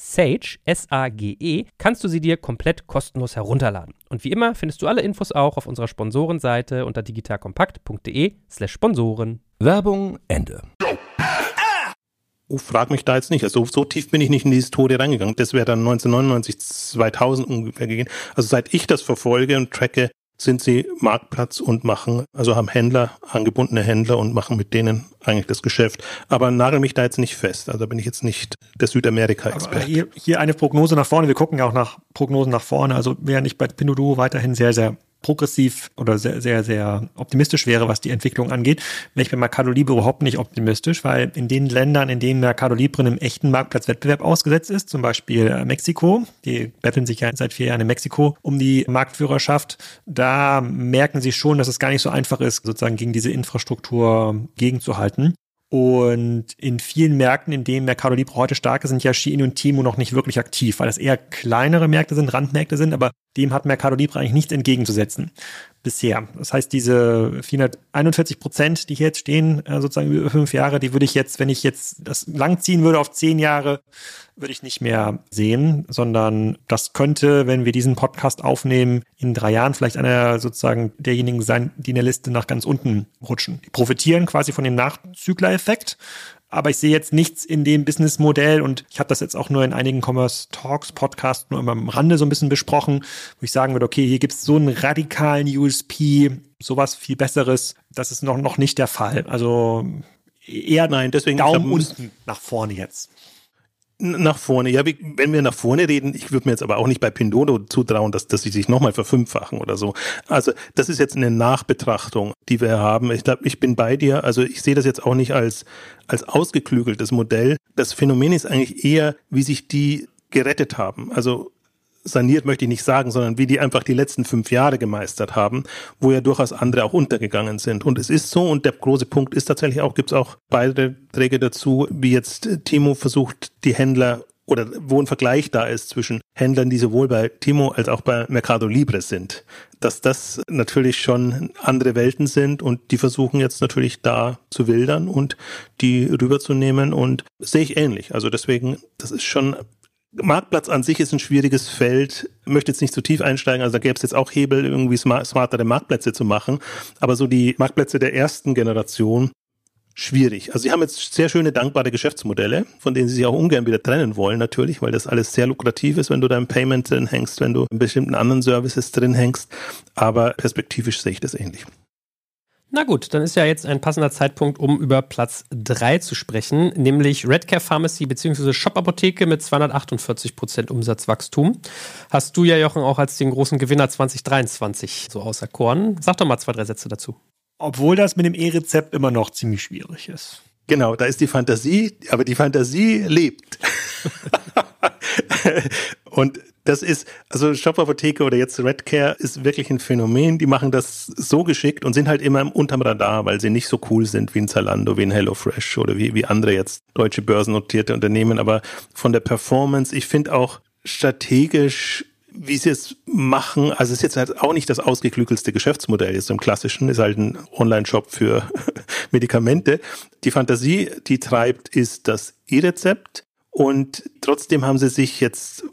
Speaker 5: Sage, S-A-G-E, kannst du sie dir komplett kostenlos herunterladen. Und wie immer findest du alle Infos auch auf unserer Sponsorenseite unter digitalkompakt.de slash Sponsoren.
Speaker 1: Werbung Ende.
Speaker 3: Oh, frag mich da jetzt nicht. Also so tief bin ich nicht in die Historie reingegangen. Das wäre dann 1999, 2000 ungefähr gegangen. Also seit ich das verfolge und tracke, sind sie Marktplatz und machen, also haben Händler, angebundene Händler und machen mit denen eigentlich das Geschäft. Aber nagel mich da jetzt nicht fest. Also bin ich jetzt nicht der Südamerika-Experte.
Speaker 4: Hier, hier eine Prognose nach vorne. Wir gucken ja auch nach Prognosen nach vorne. Also während ich bei Pinduoduo weiterhin sehr, sehr progressiv oder sehr, sehr, sehr optimistisch wäre, was die Entwicklung angeht, wäre ich bei Mercado Libre überhaupt nicht optimistisch, weil in den Ländern, in denen Mercado Libre einem echten Marktplatzwettbewerb ausgesetzt ist, zum Beispiel äh, Mexiko, die betteln sich ja seit vier Jahren in Mexiko um die Marktführerschaft, da merken sie schon, dass es gar nicht so einfach ist, sozusagen gegen diese Infrastruktur gegenzuhalten. Und in vielen Märkten, in denen Mercado Libre heute stark ist, sind ja Shein und Timo noch nicht wirklich aktiv, weil das eher kleinere Märkte sind, Randmärkte sind, aber dem hat Mercado Libre eigentlich nichts entgegenzusetzen bisher. Das heißt, diese 441 Prozent, die hier jetzt stehen, äh, sozusagen über fünf Jahre, die würde ich jetzt, wenn ich jetzt das langziehen würde auf zehn Jahre, würde ich nicht mehr sehen, sondern das könnte, wenn wir diesen Podcast aufnehmen, in drei Jahren vielleicht einer sozusagen derjenigen sein, die in der Liste nach ganz unten rutschen. Die profitieren quasi von dem Nachzügler-Effekt, aber ich sehe jetzt nichts in dem Businessmodell und ich habe das jetzt auch nur in einigen Commerce Talks Podcasts nur immer am Rande so ein bisschen besprochen, wo ich sagen würde, okay, hier gibt es so einen radikalen USP, sowas viel Besseres. Das ist noch, noch nicht der Fall. Also eher
Speaker 3: Nein, deswegen
Speaker 4: Daumen unten nach vorne jetzt.
Speaker 3: Nach vorne, ja, wenn wir nach vorne reden, ich würde mir jetzt aber auch nicht bei Pindodo zutrauen, dass, dass sie sich nochmal verfünffachen oder so. Also das ist jetzt eine Nachbetrachtung, die wir haben. Ich glaube, ich bin bei dir. Also ich sehe das jetzt auch nicht als, als ausgeklügeltes Modell. Das Phänomen ist eigentlich eher, wie sich die gerettet haben. Also saniert möchte ich nicht sagen, sondern wie die einfach die letzten fünf Jahre gemeistert haben, wo ja durchaus andere auch untergegangen sind. Und es ist so, und der große Punkt ist tatsächlich auch, gibt es auch Beiträge dazu, wie jetzt Timo versucht, die Händler oder wo ein Vergleich da ist zwischen Händlern, die sowohl bei Timo als auch bei Mercado Libre sind, dass das natürlich schon andere Welten sind und die versuchen jetzt natürlich da zu wildern und die rüberzunehmen und sehe ich ähnlich. Also deswegen, das ist schon Marktplatz an sich ist ein schwieriges Feld. Möchte jetzt nicht zu tief einsteigen, also da gäbe es jetzt auch Hebel, irgendwie smartere Marktplätze zu machen. Aber so die Marktplätze der ersten Generation, schwierig. Also sie haben jetzt sehr schöne, dankbare Geschäftsmodelle, von denen sie sich auch ungern wieder trennen wollen, natürlich, weil das alles sehr lukrativ ist, wenn du da im Payment drin hängst, wenn du in bestimmten anderen Services drin hängst. Aber perspektivisch sehe ich das ähnlich.
Speaker 2: Na gut, dann ist ja jetzt ein passender Zeitpunkt, um über Platz 3 zu sprechen, nämlich Redcare Pharmacy bzw. Shop Apotheke mit 248% Umsatzwachstum. Hast du ja, Jochen, auch als den großen Gewinner 2023 so auserkoren. Sag doch mal zwei, drei Sätze dazu.
Speaker 4: Obwohl das mit dem E-Rezept immer noch ziemlich schwierig ist.
Speaker 3: Genau, da ist die Fantasie, aber die Fantasie lebt. <laughs> <laughs> und das ist, also Shop-Apotheke oder jetzt Redcare ist wirklich ein Phänomen. Die machen das so geschickt und sind halt immer unterm Radar, weil sie nicht so cool sind wie ein Zalando, wie ein HelloFresh oder wie, wie andere jetzt deutsche börsennotierte Unternehmen. Aber von der Performance, ich finde auch strategisch wie sie es machen, also es ist jetzt halt auch nicht das ausgeklügelste Geschäftsmodell jetzt im klassischen, ist halt ein Online-Shop für <laughs> Medikamente. Die Fantasie, die treibt, ist das E-Rezept und trotzdem haben sie sich jetzt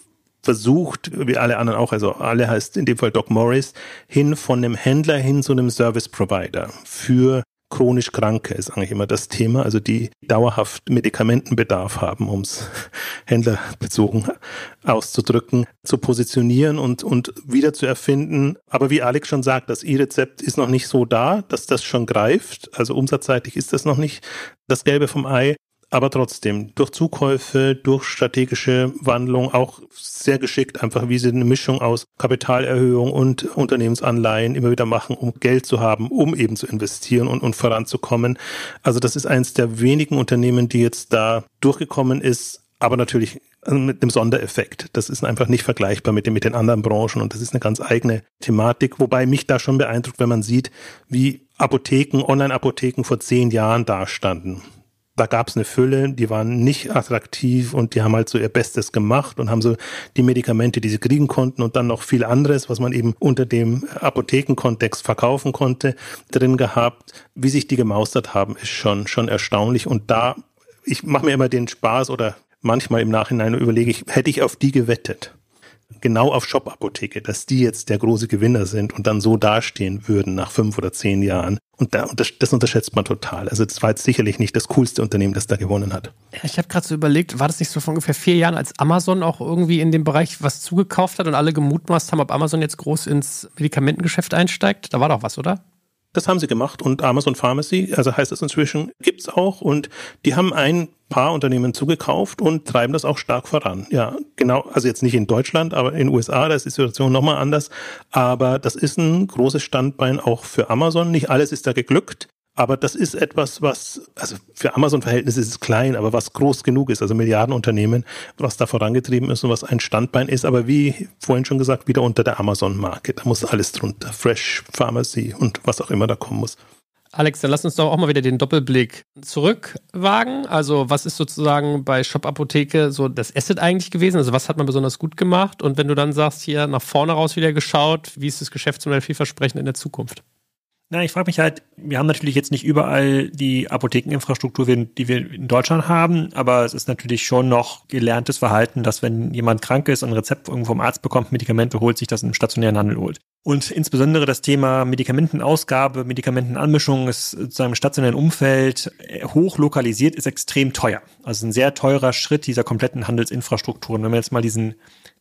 Speaker 3: versucht, wie alle anderen auch, also alle heißt in dem Fall Doc Morris, hin von einem Händler hin zu einem Service Provider für chronisch Kranke ist eigentlich immer das Thema, also die dauerhaft Medikamentenbedarf haben, um es <laughs> händlerbezogen auszudrücken, zu positionieren und, und wieder zu erfinden. Aber wie Alex schon sagt, das E-Rezept ist noch nicht so da, dass das schon greift. Also umsatzseitig ist das noch nicht das Gelbe vom Ei. Aber trotzdem, durch Zukäufe, durch strategische Wandlung, auch sehr geschickt, einfach wie sie eine Mischung aus Kapitalerhöhung und Unternehmensanleihen immer wieder machen, um Geld zu haben, um eben zu investieren und, und voranzukommen. Also das ist eines der wenigen Unternehmen, die jetzt da durchgekommen ist, aber natürlich mit einem Sondereffekt. Das ist einfach nicht vergleichbar mit den, mit den anderen Branchen und das ist eine ganz eigene Thematik, wobei mich da schon beeindruckt, wenn man sieht, wie Apotheken, Online-Apotheken vor zehn Jahren dastanden da gab es eine Fülle, die waren nicht attraktiv und die haben halt so ihr Bestes gemacht und haben so die Medikamente, die sie kriegen konnten und dann noch viel anderes, was man eben unter dem Apothekenkontext verkaufen konnte, drin gehabt. Wie sich die gemaustert haben, ist schon, schon erstaunlich. Und da, ich mache mir immer den Spaß oder manchmal im Nachhinein überlege ich, hätte ich auf die gewettet? genau auf Shop-Apotheke, dass die jetzt der große Gewinner sind und dann so dastehen würden nach fünf oder zehn Jahren. Und, da, das unterschätzt man total. Also das war jetzt sicherlich nicht das coolste Unternehmen, das da gewonnen hat.
Speaker 2: Ich habe gerade so überlegt, war das nicht so vor ungefähr vier Jahren, als Amazon auch irgendwie in dem Bereich was zugekauft hat und alle gemutmaßt haben, ob Amazon jetzt groß ins Medikamentengeschäft einsteigt? Da war doch was, oder?
Speaker 3: Das haben sie gemacht und Amazon Pharmacy, also heißt es inzwischen, gibt's auch und die haben ein paar Unternehmen zugekauft und treiben das auch stark voran. Ja, genau, also jetzt nicht in Deutschland, aber in den USA, da ist die Situation nochmal anders. Aber das ist ein großes Standbein auch für Amazon. Nicht alles ist da geglückt, aber das ist etwas, was, also für Amazon-Verhältnisse ist es klein, aber was groß genug ist, also Milliardenunternehmen, was da vorangetrieben ist und was ein Standbein ist, aber wie vorhin schon gesagt, wieder unter der Amazon-Marke. Da muss alles drunter. Fresh, Pharmacy und was auch immer da kommen muss.
Speaker 2: Alex, dann lass uns doch auch mal wieder den Doppelblick zurückwagen. Also, was ist sozusagen bei Shop Apotheke so das Asset eigentlich gewesen? Also, was hat man besonders gut gemacht? Und wenn du dann sagst, hier nach vorne raus wieder geschaut, wie ist das Geschäftsmodell vielversprechend in der Zukunft?
Speaker 4: Na, ich frage mich halt, wir haben natürlich jetzt nicht überall die Apothekeninfrastruktur, die wir in Deutschland haben, aber es ist natürlich schon noch gelerntes Verhalten, dass wenn jemand krank ist und ein Rezept irgendwo vom Arzt bekommt, Medikamente holt, sich das im stationären Handel holt. Und insbesondere das Thema Medikamentenausgabe, Medikamentenanmischung ist sozusagen im stationären Umfeld hoch lokalisiert, ist extrem teuer. Also ein sehr teurer Schritt dieser kompletten Handelsinfrastruktur. Und wenn wir jetzt mal diesen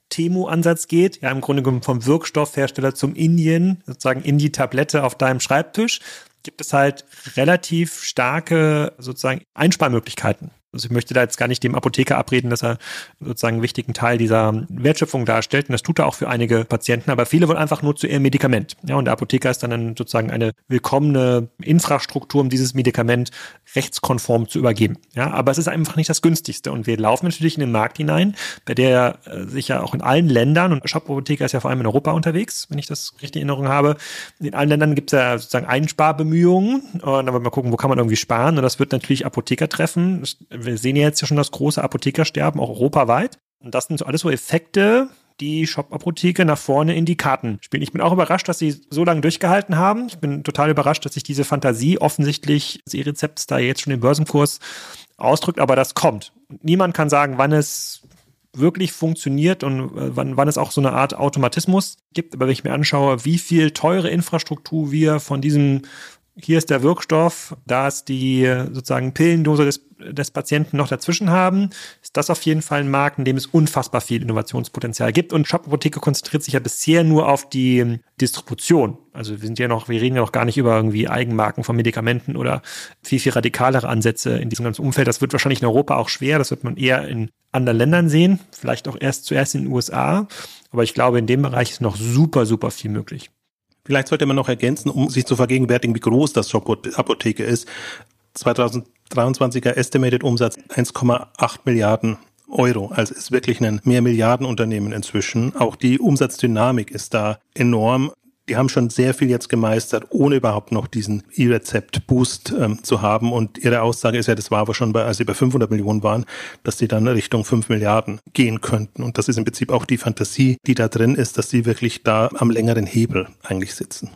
Speaker 4: Temu-Ansatz geht, ja im Grunde genommen vom Wirkstoffhersteller zum Indien, sozusagen in die Tablette auf deinem Schreibtisch, gibt es halt relativ starke sozusagen Einsparmöglichkeiten. Also ich möchte da jetzt gar nicht dem Apotheker abreden, dass er sozusagen einen wichtigen Teil dieser Wertschöpfung darstellt. Und das tut er auch für einige Patienten, aber viele wollen einfach nur zu ihrem Medikament. Ja, und der Apotheker ist dann sozusagen eine willkommene Infrastruktur, um dieses Medikament rechtskonform zu übergeben. Ja, aber es ist einfach nicht das günstigste. Und wir laufen natürlich in den Markt hinein, bei der äh, sich ja auch in allen Ländern, und Shop-Apotheker ist ja vor allem in Europa unterwegs, wenn ich das richtig in Erinnerung habe, in allen Ländern gibt es ja sozusagen Einsparbemühungen. Und dann wollen wir mal gucken, wo kann man irgendwie sparen. Und das wird natürlich Apotheker treffen wir sehen jetzt ja schon das große Apothekersterben, auch europaweit. Und das sind so alles so Effekte, die Shop-Apotheke nach vorne in die Karten spielen. Ich bin auch überrascht, dass sie so lange durchgehalten haben. Ich bin total überrascht, dass sich diese Fantasie offensichtlich des E-Rezepts da jetzt schon den Börsenkurs ausdrückt, aber das kommt. Niemand kann sagen, wann es wirklich funktioniert und äh, wann, wann es auch so eine Art Automatismus gibt. Aber wenn ich mir anschaue, wie viel teure Infrastruktur wir von diesem hier ist der Wirkstoff, da ist die sozusagen Pillendose des, des Patienten noch dazwischen haben, ist das auf jeden Fall ein Markt, in dem es unfassbar viel Innovationspotenzial gibt. Und Shop Apotheke konzentriert sich ja bisher nur auf die Distribution. Also wir sind ja noch, wir reden ja noch gar nicht über irgendwie Eigenmarken von Medikamenten oder viel, viel radikalere Ansätze in diesem ganzen Umfeld. Das wird wahrscheinlich in Europa auch schwer. Das wird man eher in anderen Ländern sehen. Vielleicht auch erst zuerst in den USA. Aber ich glaube, in dem Bereich ist noch super, super viel möglich.
Speaker 3: Vielleicht sollte man noch ergänzen, um sich zu vergegenwärtigen, wie groß das Shop Apotheke ist. 2023er Estimated Umsatz 1,8 Milliarden Euro. Also ist wirklich ein Mehrmilliardenunternehmen inzwischen. Auch die Umsatzdynamik ist da enorm die haben schon sehr viel jetzt gemeistert, ohne überhaupt noch diesen E-Rezept-Boost ähm, zu haben. Und ihre Aussage ist ja, das war aber schon bei, als sie bei 500 Millionen waren, dass sie dann Richtung 5 Milliarden gehen könnten. Und das ist im Prinzip auch die Fantasie, die da drin ist, dass sie wirklich da am längeren Hebel eigentlich sitzen.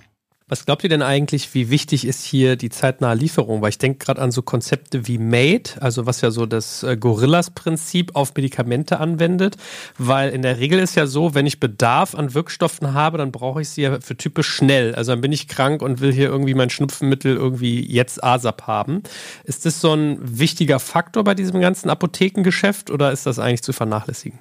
Speaker 2: Was glaubt ihr denn eigentlich, wie wichtig ist hier die zeitnahe Lieferung? Weil ich denke gerade an so Konzepte wie Made, also was ja so das äh, Gorillas-Prinzip auf Medikamente anwendet. Weil in der Regel ist ja so, wenn ich Bedarf an Wirkstoffen habe, dann brauche ich sie ja für typisch schnell. Also dann bin ich krank und will hier irgendwie mein Schnupfenmittel irgendwie jetzt ASAP haben. Ist das so ein wichtiger Faktor bei diesem ganzen Apothekengeschäft oder ist das eigentlich zu vernachlässigen?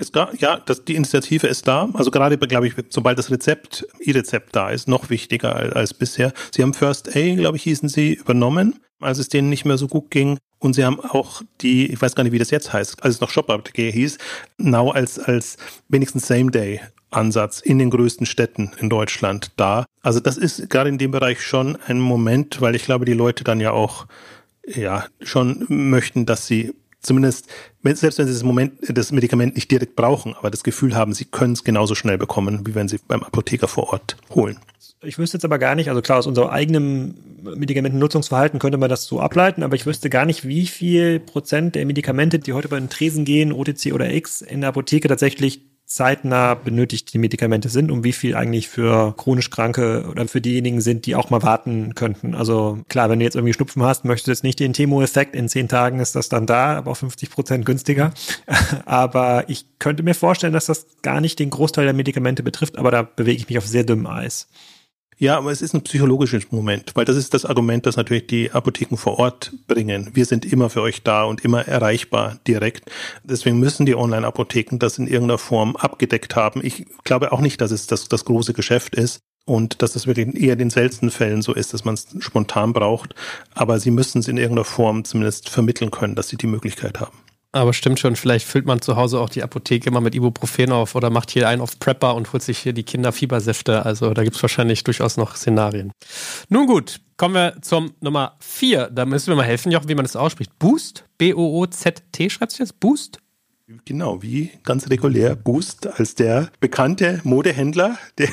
Speaker 3: Ist gar, ja, das, die Initiative ist da. Also gerade, glaube ich, sobald das Rezept, E-Rezept da ist, noch wichtiger als, als bisher. Sie haben First A, glaube ich, hießen sie, übernommen, als es denen nicht mehr so gut ging. Und sie haben auch die, ich weiß gar nicht, wie das jetzt heißt, als es noch Shop-Apotheke hieß, Now als, als wenigstens Same-Day Ansatz in den größten Städten in Deutschland da. Also das ist gerade in dem Bereich schon ein Moment, weil ich glaube, die Leute dann ja auch ja schon möchten, dass sie zumindest, selbst wenn sie das Moment, das Medikament nicht direkt brauchen, aber das Gefühl haben, sie können es genauso schnell bekommen, wie wenn sie beim Apotheker vor Ort holen.
Speaker 4: Ich wüsste jetzt aber gar nicht, also klar, aus unserem eigenen Medikamentennutzungsverhalten könnte man das so ableiten, aber ich wüsste gar nicht, wie viel Prozent der Medikamente, die heute bei den Tresen gehen, OTC oder X, in der Apotheke tatsächlich zeitnah benötigt die Medikamente sind und wie viel eigentlich für chronisch Kranke oder für diejenigen sind, die auch mal warten könnten. Also klar, wenn du jetzt irgendwie Schnupfen hast, möchtest du jetzt nicht den Temo-Effekt, in zehn Tagen ist das dann da, aber auch 50 Prozent günstiger. <laughs> aber ich könnte mir vorstellen, dass das gar nicht den Großteil der Medikamente betrifft, aber da bewege ich mich auf sehr dünnem Eis.
Speaker 3: Ja, aber es ist ein psychologisches Moment, weil das ist das Argument, das natürlich die Apotheken vor Ort bringen. Wir sind immer für euch da und immer erreichbar direkt. Deswegen müssen die Online-Apotheken das in irgendeiner Form abgedeckt haben. Ich glaube auch nicht, dass es das, das große Geschäft ist und dass das wirklich eher in den seltensten Fällen so ist, dass man es spontan braucht. Aber sie müssen es in irgendeiner Form zumindest vermitteln können, dass sie die Möglichkeit haben.
Speaker 2: Aber stimmt schon, vielleicht füllt man zu Hause auch die Apotheke immer mit Ibuprofen auf oder macht hier einen auf Prepper und holt sich hier die Kinderfiebersäfte. Also da gibt es wahrscheinlich durchaus noch Szenarien. Nun gut, kommen wir zum Nummer 4. Da müssen wir mal helfen, Jochen, wie man das ausspricht. Boost? B-O-O-Z-T schreibt sich das? Boost?
Speaker 3: Genau, wie ganz regulär Boost als der bekannte Modehändler, der,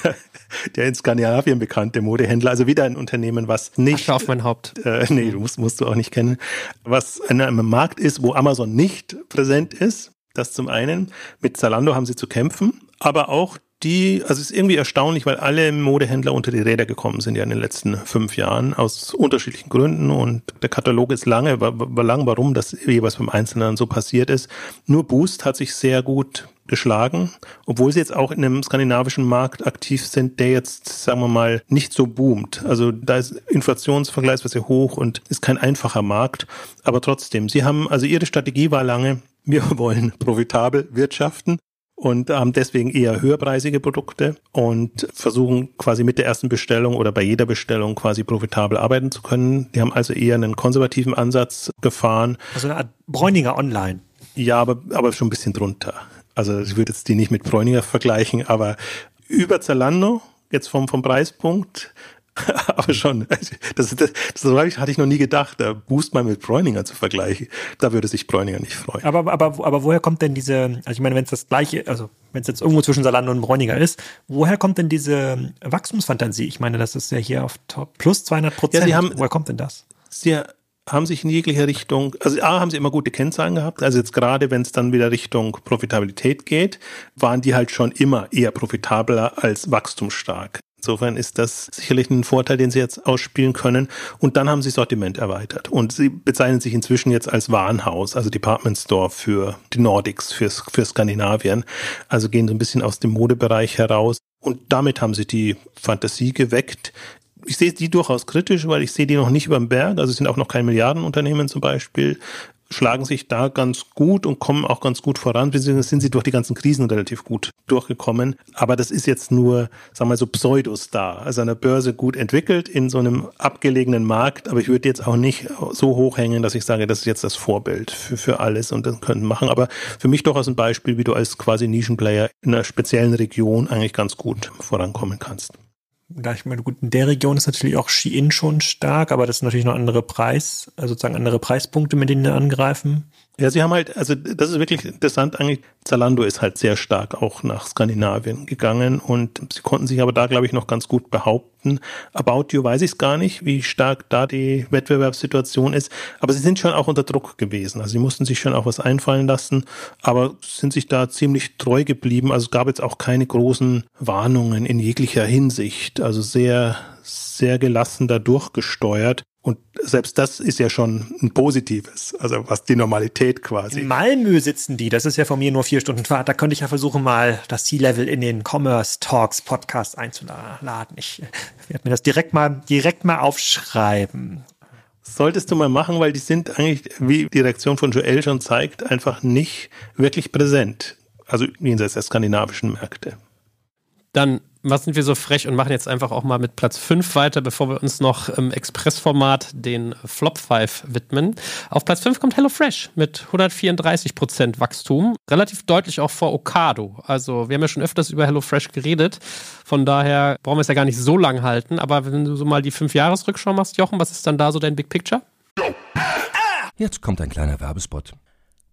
Speaker 3: der in Skandinavien bekannte Modehändler, also wieder ein Unternehmen, was nicht.
Speaker 2: Asche auf mein Haupt.
Speaker 3: Äh, nee, du musst, musst du auch nicht kennen. Was in einem Markt ist, wo Amazon nicht präsent ist. Das zum einen. Mit Zalando haben sie zu kämpfen, aber auch die, also es ist irgendwie erstaunlich, weil alle Modehändler unter die Räder gekommen sind ja in den letzten fünf Jahren aus unterschiedlichen Gründen und der Katalog ist lange, war, war lang, warum das jeweils beim Einzelnen so passiert ist. Nur Boost hat sich sehr gut geschlagen, obwohl sie jetzt auch in einem skandinavischen Markt aktiv sind, der jetzt, sagen wir mal, nicht so boomt. Also da ist inflationsvergleichsweise hoch und ist kein einfacher Markt, aber trotzdem, sie haben, also ihre Strategie war lange, wir <laughs> wollen profitabel wirtschaften und haben deswegen eher höherpreisige Produkte und versuchen quasi mit der ersten Bestellung oder bei jeder Bestellung quasi profitabel arbeiten zu können. Die haben also eher einen konservativen Ansatz gefahren.
Speaker 4: Also eine Art Bräuninger Online.
Speaker 3: Ja, aber, aber schon ein bisschen drunter. Also ich würde jetzt die nicht mit Bräuninger vergleichen, aber über Zalando, jetzt vom, vom Preispunkt, <laughs> aber schon, das, das, das hatte ich noch nie gedacht, da Boost mal mit Bräuninger zu vergleichen. Da würde sich Bräuninger nicht freuen.
Speaker 4: Aber, aber, aber woher kommt denn diese, also ich meine, wenn es das gleiche, also wenn es jetzt irgendwo zwischen Salando und Bräuninger ist, woher kommt denn diese Wachstumsfantasie? Ich meine, das ist ja hier auf Top plus 200 Prozent.
Speaker 3: Ja,
Speaker 4: woher kommt denn das?
Speaker 3: Sie haben sich in jeglicher Richtung, also A, haben sie immer gute Kennzahlen gehabt. Also jetzt gerade, wenn es dann wieder Richtung Profitabilität geht, waren die halt schon immer eher profitabler als wachstumsstark. Insofern ist das sicherlich ein Vorteil, den sie jetzt ausspielen können. Und dann haben sie Sortiment erweitert. Und sie bezeichnen sich inzwischen jetzt als Warenhaus, also Department Store für die Nordics, für, für Skandinavien. Also gehen so ein bisschen aus dem Modebereich heraus. Und damit haben sie die Fantasie geweckt. Ich sehe die durchaus kritisch, weil ich sehe die noch nicht über den Berg. Also sind auch noch kein Milliardenunternehmen zum Beispiel schlagen sich da ganz gut und kommen auch ganz gut voran, beziehungsweise sind sie durch die ganzen Krisen relativ gut durchgekommen. Aber das ist jetzt nur, sagen wir mal so, Pseudostar. Also an der Börse gut entwickelt in so einem abgelegenen Markt, aber ich würde jetzt auch nicht so hochhängen, dass ich sage, das ist jetzt das Vorbild für, für alles und das können machen. Aber für mich durchaus ein Beispiel, wie du als quasi Nischenplayer in einer speziellen Region eigentlich ganz gut vorankommen kannst
Speaker 4: da ich meine, gut, in der Region ist natürlich auch Shein schon stark, aber das ist natürlich noch andere Preis, also sozusagen andere Preispunkte, mit denen wir angreifen.
Speaker 3: Ja, sie haben halt, also das ist wirklich interessant eigentlich. Zalando ist halt sehr stark auch nach Skandinavien gegangen und sie konnten sich aber da, glaube ich, noch ganz gut behaupten. About You weiß ich es gar nicht, wie stark da die Wettbewerbssituation ist, aber sie sind schon auch unter Druck gewesen. Also sie mussten sich schon auch was einfallen lassen, aber sind sich da ziemlich treu geblieben. Also es gab jetzt auch keine großen Warnungen in jeglicher Hinsicht. Also sehr, sehr gelassen da durchgesteuert. Und selbst das ist ja schon ein Positives, also was die Normalität quasi.
Speaker 4: In Malmö sitzen die, das ist ja von mir nur vier Stunden Fahrt. Da könnte ich ja versuchen, mal das C-Level in den Commerce Talks Podcast einzuladen. Ich werde mir das direkt mal, direkt mal aufschreiben.
Speaker 3: Solltest du mal machen, weil die sind eigentlich, wie die Reaktion von Joel schon zeigt, einfach nicht wirklich präsent. Also jenseits der skandinavischen Märkte.
Speaker 2: Dann was sind wir so frech und machen jetzt einfach auch mal mit Platz 5 weiter, bevor wir uns noch im Expressformat den Flop 5 widmen. Auf Platz 5 kommt HelloFresh mit 134% Wachstum, relativ deutlich auch vor Okado. Also wir haben ja schon öfters über HelloFresh geredet, von daher brauchen wir es ja gar nicht so lang halten, aber wenn du so mal die 5-Jahres-Rückschau machst, Jochen, was ist dann da so dein Big Picture?
Speaker 1: Jetzt kommt ein kleiner Werbespot.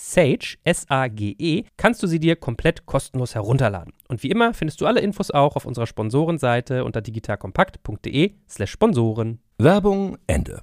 Speaker 5: Sage, S-A-G-E, kannst du sie dir komplett kostenlos herunterladen. Und wie immer findest du alle Infos auch auf unserer Sponsorenseite unter digitalkompakt.de slash Sponsoren.
Speaker 1: Werbung Ende.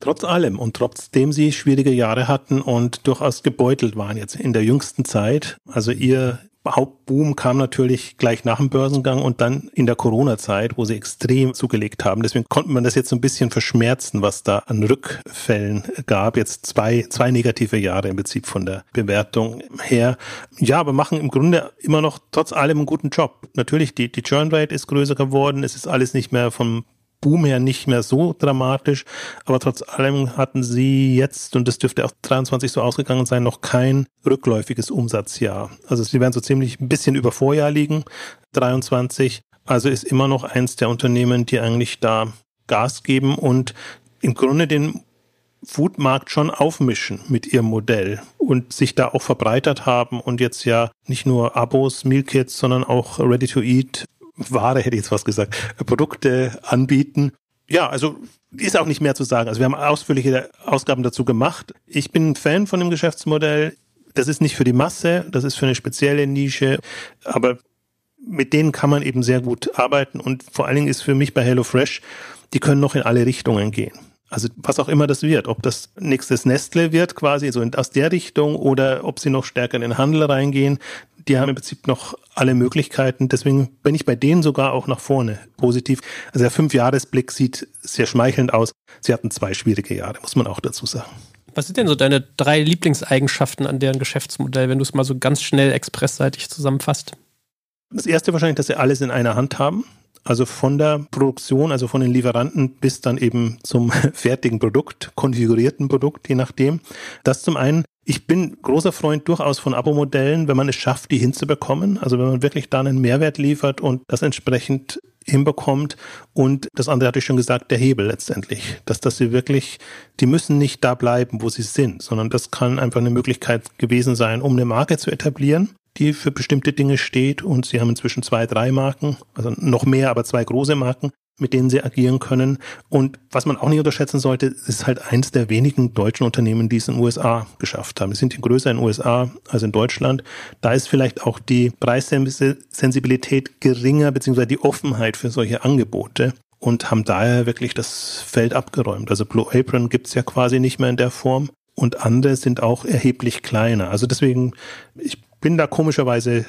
Speaker 3: Trotz allem und trotzdem sie schwierige Jahre hatten und durchaus gebeutelt waren jetzt in der jüngsten Zeit, also ihr Hauptboom kam natürlich gleich nach dem Börsengang und dann in der Corona-Zeit, wo sie extrem zugelegt haben. Deswegen konnte man das jetzt so ein bisschen verschmerzen, was da an Rückfällen gab. Jetzt zwei, zwei negative Jahre im Prinzip von der Bewertung her. Ja, aber machen im Grunde immer noch trotz allem einen guten Job. Natürlich, die, die Churn Rate ist größer geworden. Es ist alles nicht mehr vom Boom her nicht mehr so dramatisch, aber trotz allem hatten sie jetzt, und das dürfte auch 23 so ausgegangen sein, noch kein rückläufiges Umsatzjahr. Also sie werden so ziemlich ein bisschen über Vorjahr liegen, 23. Also ist immer noch eins der Unternehmen, die eigentlich da Gas geben und im Grunde den Foodmarkt schon aufmischen mit ihrem Modell und sich da auch verbreitert haben und jetzt ja nicht nur Abos, Mealkits, sondern auch Ready to Eat Ware, hätte ich jetzt was gesagt, Produkte anbieten. Ja, also ist auch nicht mehr zu sagen. Also wir haben ausführliche Ausgaben dazu gemacht. Ich bin Fan von dem Geschäftsmodell. Das ist nicht für die Masse, das ist für eine spezielle Nische, aber mit denen kann man eben sehr gut arbeiten und vor allen Dingen ist für mich bei HelloFresh, die können noch in alle Richtungen gehen. Also was auch immer das wird, ob das nächstes Nestle wird quasi so aus der Richtung oder ob sie noch stärker in den Handel reingehen, die haben im Prinzip noch alle Möglichkeiten. Deswegen bin ich bei denen sogar auch nach vorne positiv. Also der Fünfjahresblick sieht sehr schmeichelnd aus. Sie hatten zwei schwierige Jahre, muss man auch dazu sagen.
Speaker 2: Was sind denn so deine drei Lieblingseigenschaften an deren Geschäftsmodell, wenn du es mal so ganz schnell expressseitig zusammenfasst?
Speaker 3: Das erste wahrscheinlich, dass sie alles in einer Hand haben. Also von der Produktion, also von den Lieferanten bis dann eben zum <laughs> fertigen Produkt, konfigurierten Produkt, je nachdem. Das zum einen. Ich bin großer Freund durchaus von Abo-Modellen, wenn man es schafft, die hinzubekommen. Also wenn man wirklich da einen Mehrwert liefert und das entsprechend hinbekommt. Und das andere hatte ich schon gesagt, der Hebel letztendlich. Dass, dass sie wirklich, die müssen nicht da bleiben, wo sie sind, sondern das kann einfach eine Möglichkeit gewesen sein, um eine Marke zu etablieren die für bestimmte Dinge steht und sie haben inzwischen zwei, drei Marken, also noch mehr, aber zwei große Marken. mit denen sie agieren können. Und was man auch nicht unterschätzen sollte, ist halt eins der wenigen deutschen Unternehmen, die es in den USA geschafft haben. Die sind größer in den USA als in Deutschland. Da ist vielleicht auch die Preissensibilität geringer, beziehungsweise die Offenheit für solche Angebote und haben daher wirklich das Feld abgeräumt. Also Blue Apron gibt's ja quasi nicht mehr in der Form und andere sind auch erheblich kleiner. Also deswegen, ich bin da komischerweise,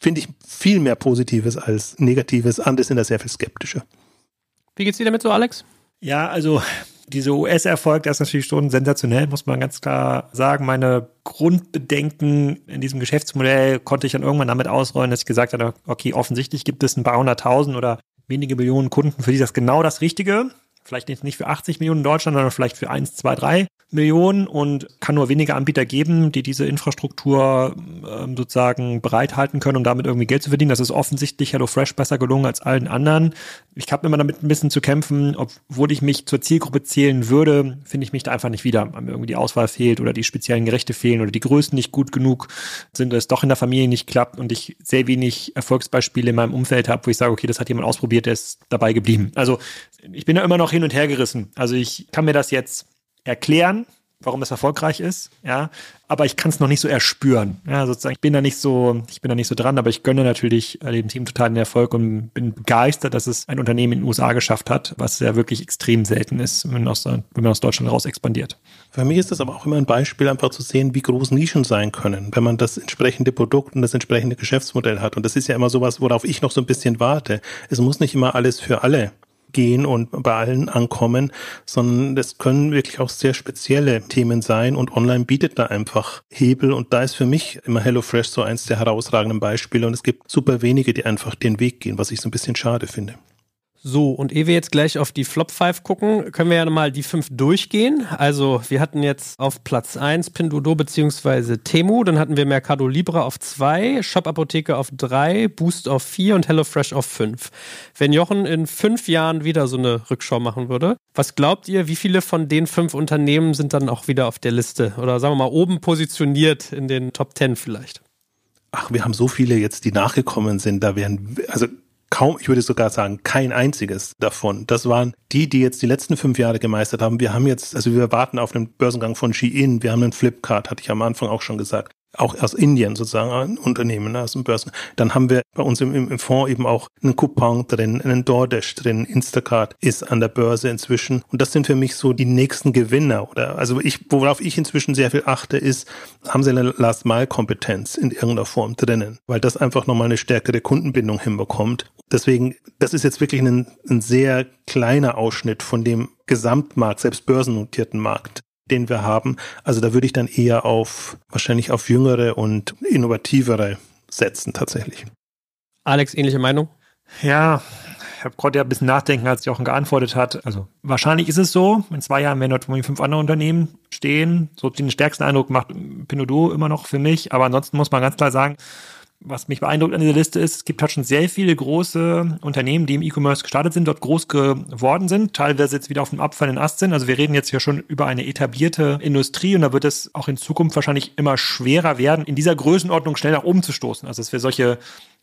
Speaker 3: finde ich viel mehr Positives als Negatives. Andere sind da sehr viel skeptischer.
Speaker 2: Wie geht's dir damit so, Alex?
Speaker 4: Ja, also dieser US-Erfolg, der ist natürlich schon sensationell, muss man ganz klar sagen. Meine Grundbedenken in diesem Geschäftsmodell konnte ich dann irgendwann damit ausräumen, dass ich gesagt habe, okay, offensichtlich gibt es ein paar hunderttausend oder wenige Millionen Kunden, für die das genau das Richtige. Vielleicht nicht für 80 Millionen in Deutschland, sondern vielleicht für 1, 2, 3 Millionen und kann nur wenige Anbieter geben, die diese Infrastruktur ähm, sozusagen bereithalten können, um damit irgendwie Geld zu verdienen. Das ist offensichtlich HelloFresh besser gelungen als allen anderen. Ich habe immer damit ein bisschen zu kämpfen, obwohl ich mich zur Zielgruppe zählen würde, finde ich mich da einfach nicht wieder, weil mir irgendwie die Auswahl fehlt oder die speziellen Gerechte fehlen oder die Größen nicht gut genug sind, oder es doch in der Familie nicht klappt und ich sehr wenig Erfolgsbeispiele in meinem Umfeld habe, wo ich sage, okay, das hat jemand ausprobiert, der ist dabei geblieben. Also ich bin da immer noch hin und her gerissen. Also ich kann mir das jetzt erklären, warum es erfolgreich ist, ja, aber ich kann es noch nicht so erspüren. Ja, sozusagen, ich bin da nicht so, ich bin da nicht so dran, aber ich gönne natürlich äh, dem Team total den Erfolg und bin begeistert, dass es ein Unternehmen in den USA geschafft hat, was ja wirklich extrem selten ist, wenn man aus, wenn man aus Deutschland raus expandiert.
Speaker 3: Für mich ist das aber auch immer ein Beispiel, einfach zu sehen, wie groß Nischen sein können, wenn man das entsprechende Produkt und das entsprechende Geschäftsmodell hat. Und das ist ja immer sowas, worauf ich noch so ein bisschen warte. Es muss nicht immer alles für alle gehen und bei allen ankommen, sondern das können wirklich auch sehr spezielle Themen sein und online bietet da einfach Hebel und da ist für mich immer HelloFresh so eins der herausragenden Beispiele und es gibt super wenige, die einfach den Weg gehen, was ich so ein bisschen schade finde.
Speaker 2: So, und ehe wir jetzt gleich auf die Flop 5 gucken, können wir ja nochmal die 5 durchgehen. Also, wir hatten jetzt auf Platz 1 Pinduoduo bzw. Temu, dann hatten wir Mercado Libre auf 2, Shop Apotheke auf 3, Boost auf 4 und HelloFresh auf 5. Wenn Jochen in fünf Jahren wieder so eine Rückschau machen würde, was glaubt ihr, wie viele von den fünf Unternehmen sind dann auch wieder auf der Liste? Oder sagen wir mal oben positioniert in den Top 10 vielleicht?
Speaker 3: Ach, wir haben so viele jetzt, die nachgekommen sind. Da werden, also kaum, ich würde sogar sagen, kein einziges davon. Das waren die, die jetzt die letzten fünf Jahre gemeistert haben. Wir haben jetzt, also wir warten auf einen Börsengang von Shein, wir haben einen Flipkart, hatte ich am Anfang auch schon gesagt auch aus Indien sozusagen ein Unternehmen ne, aus dem Börsen. Dann haben wir bei uns im, im Fonds eben auch einen Coupon drin, einen DoorDash drin, Instacart ist an der Börse inzwischen. Und das sind für mich so die nächsten Gewinner. Oder also ich, worauf ich inzwischen sehr viel achte, ist, haben sie eine Last-Mile-Kompetenz in irgendeiner Form drinnen, weil das einfach nochmal eine stärkere Kundenbindung hinbekommt. Deswegen, das ist jetzt wirklich ein, ein sehr kleiner Ausschnitt von dem Gesamtmarkt, selbst börsennotierten Markt den wir haben. Also da würde ich dann eher auf wahrscheinlich auf jüngere und innovativere setzen tatsächlich.
Speaker 2: Alex, ähnliche Meinung?
Speaker 4: Ja, ich konnte ja ein bisschen nachdenken, als Jochen geantwortet hat. Also wahrscheinlich ist es so. In zwei Jahren werden dort fünf andere Unternehmen stehen. So den stärksten Eindruck macht Pinodot immer noch für mich. Aber ansonsten muss man ganz klar sagen, was mich beeindruckt an dieser Liste ist, es gibt halt schon sehr viele große Unternehmen, die im E-Commerce gestartet sind, dort groß geworden sind, teilweise jetzt wieder auf dem abfallenden Ast sind. Also wir reden jetzt hier schon über eine etablierte Industrie und da wird es auch in Zukunft wahrscheinlich immer schwerer werden, in dieser Größenordnung schnell nach oben zu stoßen. Also dass wir solche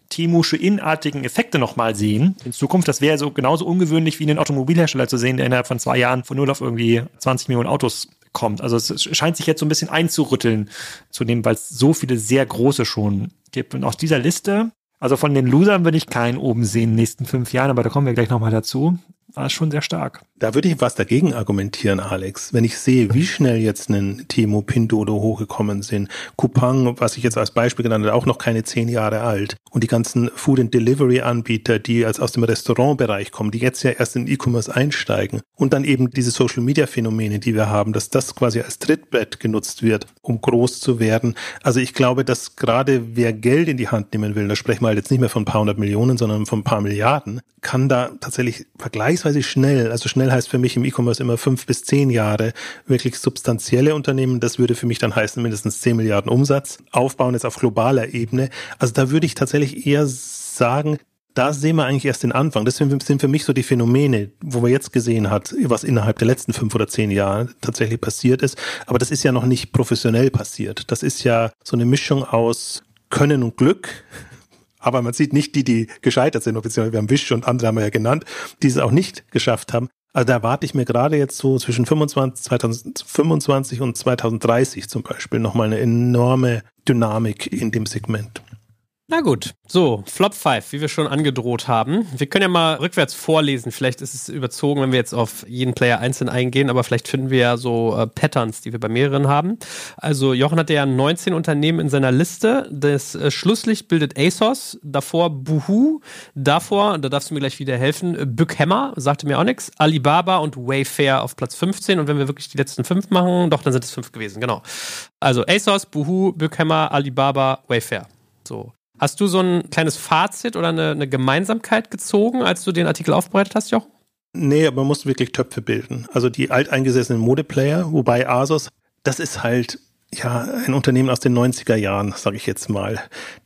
Speaker 4: Timusche inartigen Effekte nochmal sehen in Zukunft. Das wäre so genauso ungewöhnlich wie einen Automobilhersteller zu sehen, der innerhalb von zwei Jahren von null auf irgendwie 20 Millionen Autos kommt. Also es scheint sich jetzt so ein bisschen einzurütteln zu dem, weil es so viele sehr große schon gibt. Und aus dieser Liste, also von den Losern würde ich keinen oben sehen in den nächsten fünf Jahren, aber da kommen wir gleich nochmal dazu. Das ist schon sehr stark.
Speaker 3: Da würde ich was dagegen argumentieren, Alex. Wenn ich sehe, wie schnell jetzt ein Timo Pindodo hochgekommen sind, Coupang, was ich jetzt als Beispiel genannt habe, auch noch keine zehn Jahre alt. Und die ganzen Food and Delivery Anbieter, die als aus dem Restaurantbereich kommen, die jetzt ja erst in E-Commerce einsteigen. Und dann eben diese Social Media Phänomene, die wir haben, dass das quasi als Trittbrett genutzt wird, um groß zu werden. Also ich glaube, dass gerade wer Geld in die Hand nehmen will, da sprechen wir halt jetzt nicht mehr von ein paar hundert Millionen, sondern von ein paar Milliarden, kann da tatsächlich vergleichsweise schnell, also schnell heißt für mich im E-Commerce immer fünf bis zehn Jahre, wirklich substanzielle Unternehmen. Das würde für mich dann heißen mindestens zehn Milliarden Umsatz aufbauen jetzt auf globaler Ebene. Also da würde ich tatsächlich eher sagen, da sehen wir eigentlich erst den Anfang. Das sind für mich so die Phänomene, wo man jetzt gesehen hat, was innerhalb der letzten fünf oder zehn Jahre tatsächlich passiert ist. Aber das ist ja noch nicht professionell passiert. Das ist ja so eine Mischung aus Können und Glück Aber man sieht nicht die, die gescheitert sind, beziehungsweise wir haben Wish und andere haben wir ja genannt, die es auch nicht geschafft haben. Also da erwarte ich mir gerade jetzt so zwischen 25, 2025 und 2030 zum Beispiel nochmal eine enorme Dynamik in dem Segment.
Speaker 2: Na gut, so, Flop 5, wie wir schon angedroht haben. Wir können ja mal rückwärts vorlesen. Vielleicht ist es überzogen, wenn wir jetzt auf jeden Player einzeln eingehen, aber vielleicht finden wir ja so äh, Patterns, die wir bei mehreren haben. Also Jochen hatte ja 19 Unternehmen in seiner Liste. Das äh, Schlusslicht bildet ASOS, davor Boohoo, davor, da darfst du mir gleich wieder helfen, Bückhammer, sagte mir auch nichts, Alibaba und Wayfair auf Platz 15. Und wenn wir wirklich die letzten fünf machen, doch, dann sind es fünf gewesen, genau. Also ASOS, Boohoo, Bückhammer, Alibaba, Wayfair. So. Hast du so ein kleines Fazit oder eine, eine Gemeinsamkeit gezogen, als du den Artikel aufbereitet hast, Jochen?
Speaker 3: Nee, aber man muss wirklich Töpfe bilden. Also die alteingesessenen Modeplayer, wobei Asos, das ist halt ja, ein Unternehmen aus den 90er Jahren, sage ich jetzt mal.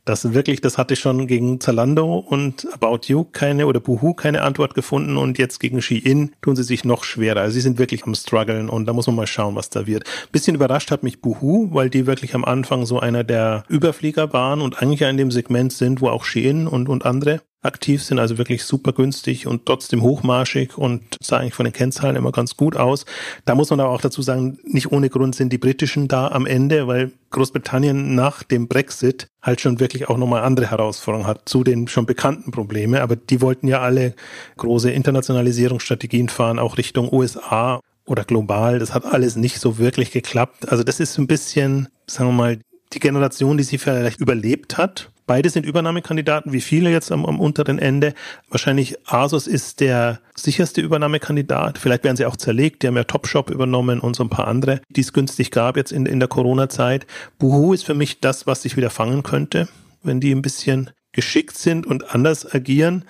Speaker 3: Das wirklich, das hatte schon gegen Zalando und About You keine oder Boohoo keine Antwort gefunden und jetzt gegen Shein tun sie sich noch schwerer. Also sie sind wirklich am struggeln und da muss man mal schauen, was da wird. Bisschen überrascht hat mich Boohoo, weil die wirklich am Anfang so einer der Überflieger waren und eigentlich ja in dem Segment sind, wo auch Shein und, und andere aktiv sind, also wirklich super günstig und trotzdem hochmarschig und sah eigentlich von den Kennzahlen immer ganz gut aus. Da muss man aber auch dazu sagen, nicht ohne Grund sind die britischen da am Ende, weil Großbritannien nach dem Brexit halt schon wirklich auch nochmal andere Herausforderungen hat zu den schon bekannten Problemen. Aber die wollten ja alle große Internationalisierungsstrategien fahren, auch Richtung USA oder global. Das hat alles nicht so wirklich geklappt. Also das ist ein bisschen, sagen wir mal, die Generation, die sie vielleicht überlebt hat Beide sind Übernahmekandidaten, wie viele jetzt am, am unteren Ende. Wahrscheinlich Asus ist der sicherste Übernahmekandidat. Vielleicht werden sie auch zerlegt. Die haben ja Topshop übernommen und so ein paar andere, die es günstig gab jetzt in, in der Corona-Zeit. Buhu ist für mich das, was sich wieder fangen könnte, wenn die ein bisschen geschickt sind und anders agieren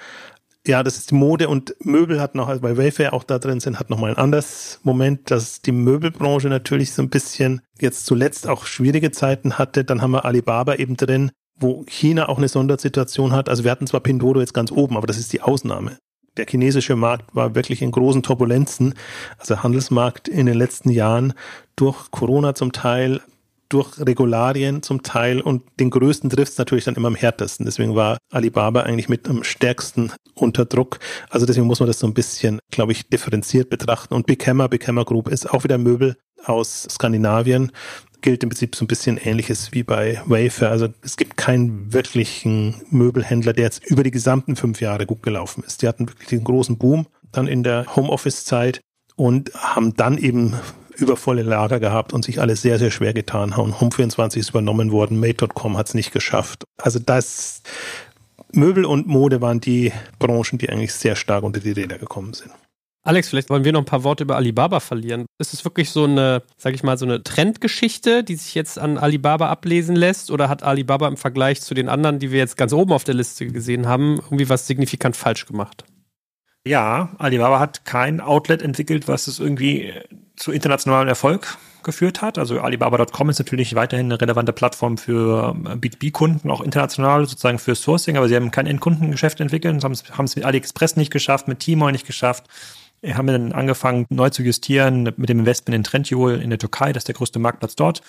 Speaker 3: ja, das ist die Mode und Möbel hat noch, also bei Wayfair auch da drin sind, hat noch mal ein anderes Moment, dass die Möbelbranche natürlich so ein bisschen jetzt zuletzt auch schwierige Zeiten hatte. Dann haben wir Alibaba eben drin, wo China auch eine Sondersituation hat. Also wir hatten zwar Pinduoduo jetzt ganz oben, aber das ist die Ausnahme. Der chinesische Markt war wirklich in großen Turbulenzen, also Handelsmarkt in den letzten Jahren durch Corona zum Teil, durch Regularien zum Teil und den größten trifft es natürlich dann immer am härtesten. Deswegen war Alibaba eigentlich mit am stärksten unter Druck. Also deswegen muss man das so ein bisschen, glaube ich, differenziert betrachten. Und Big Hammer Group ist auch wieder Möbel aus Skandinavien gilt im Prinzip so ein bisschen ähnliches wie bei Wayfair. Also es gibt keinen wirklichen Möbelhändler, der jetzt über die gesamten fünf Jahre gut gelaufen ist. Die hatten wirklich den großen Boom dann in der Homeoffice-Zeit und haben dann eben übervolle Lager gehabt und sich alles sehr, sehr schwer getan haben. Home24 ist übernommen worden, Made.com hat es nicht geschafft. Also das Möbel und Mode waren die Branchen, die eigentlich sehr stark unter die Räder gekommen sind.
Speaker 2: Alex, vielleicht wollen wir noch ein paar Worte über Alibaba verlieren. Ist es wirklich so eine, sag ich mal, so eine Trendgeschichte, die sich jetzt an Alibaba ablesen lässt? Oder hat Alibaba im Vergleich zu den anderen, die wir jetzt ganz oben auf der Liste gesehen haben, irgendwie was signifikant falsch gemacht?
Speaker 4: Ja, Alibaba hat kein Outlet entwickelt, was es irgendwie zu internationalem Erfolg geführt hat. Also Alibaba.com ist natürlich weiterhin eine relevante Plattform für B2B-Kunden, auch international sozusagen für Sourcing, aber sie haben kein Endkundengeschäft entwickelt, haben es mit AliExpress nicht geschafft, mit Timo nicht geschafft haben wir dann angefangen, neu zu justieren mit dem Investment in Trendyol in der Türkei, das ist der größte Marktplatz dort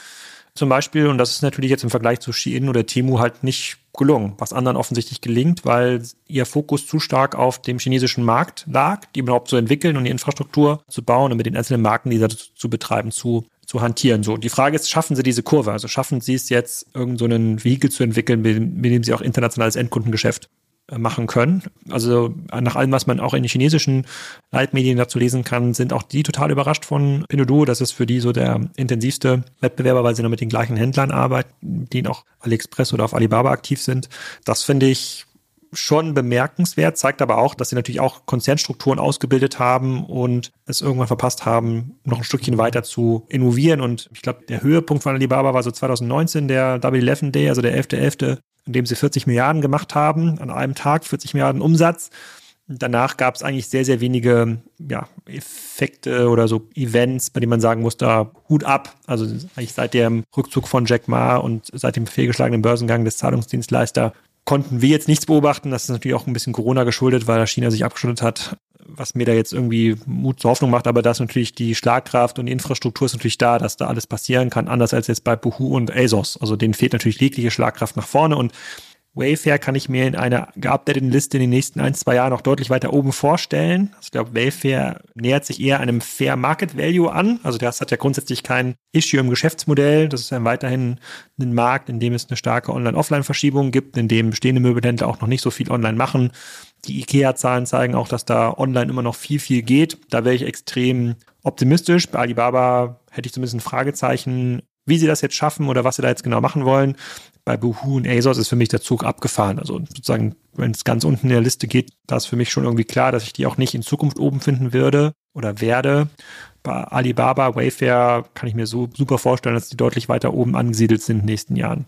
Speaker 4: zum Beispiel. Und das ist natürlich jetzt im Vergleich zu Shein oder Temu halt nicht gelungen, was anderen offensichtlich gelingt, weil ihr Fokus zu stark auf dem chinesischen Markt lag, die überhaupt zu entwickeln und die Infrastruktur zu bauen und mit den einzelnen Marken, die da zu betreiben, zu zu hantieren. So, die Frage ist, schaffen sie diese Kurve? Also schaffen sie es jetzt, irgendeinen so Vehikel zu entwickeln, mit, mit dem sie auch internationales Endkundengeschäft machen können. Also nach allem, was man auch in den chinesischen Leitmedien dazu lesen kann, sind auch die total überrascht von Pinduoduo. Das ist für die so der intensivste Wettbewerber, weil sie noch mit den gleichen Händlern arbeiten, die auch AliExpress oder auf Alibaba aktiv sind. Das finde ich schon bemerkenswert, zeigt aber auch, dass sie natürlich auch Konzernstrukturen ausgebildet haben und es irgendwann verpasst haben, noch ein Stückchen weiter zu innovieren. Und ich glaube, der Höhepunkt von Alibaba war so 2019, der Double Eleven Day, also der 11.11., .11., in dem sie 40 Milliarden gemacht haben, an einem Tag 40 Milliarden Umsatz. Danach gab es eigentlich sehr, sehr wenige ja, Effekte oder so Events, bei denen man sagen muss, da Hut ab. Also eigentlich seit dem Rückzug von Jack Ma und seit dem fehlgeschlagenen Börsengang des Zahlungsdienstleister konnten wir jetzt nichts beobachten. Das ist natürlich auch ein bisschen Corona geschuldet, weil China sich abgeschottet hat was mir da jetzt irgendwie Mut zur Hoffnung macht, aber da natürlich die Schlagkraft und die Infrastruktur ist natürlich da, dass da alles passieren kann, anders als jetzt bei Buhu und ASOS. Also denen fehlt natürlich jegliche Schlagkraft nach vorne und Wayfair kann ich mir in einer geupdateten Liste in den nächsten ein, zwei Jahren noch deutlich weiter oben vorstellen. Also ich glaube, Wayfair nähert sich eher einem Fair Market Value an. Also das hat ja grundsätzlich kein Issue im Geschäftsmodell. Das ist ja weiterhin ein Markt, in dem es eine starke Online-Offline-Verschiebung gibt, in dem bestehende Möbelhändler auch noch nicht so viel online machen. Die IKEA-Zahlen zeigen auch, dass da online immer noch viel, viel geht. Da wäre ich extrem optimistisch. Bei Alibaba hätte ich zumindest ein Fragezeichen, wie sie das jetzt schaffen oder was sie da jetzt genau machen wollen bei Boohoo und ASOS ist für mich der Zug abgefahren. Also sozusagen, wenn es ganz unten in der Liste geht, da ist für mich schon irgendwie klar, dass ich die auch nicht in Zukunft oben finden würde oder werde. Bei Alibaba, Wayfair kann ich mir so super vorstellen, dass die deutlich weiter oben angesiedelt sind in den nächsten Jahren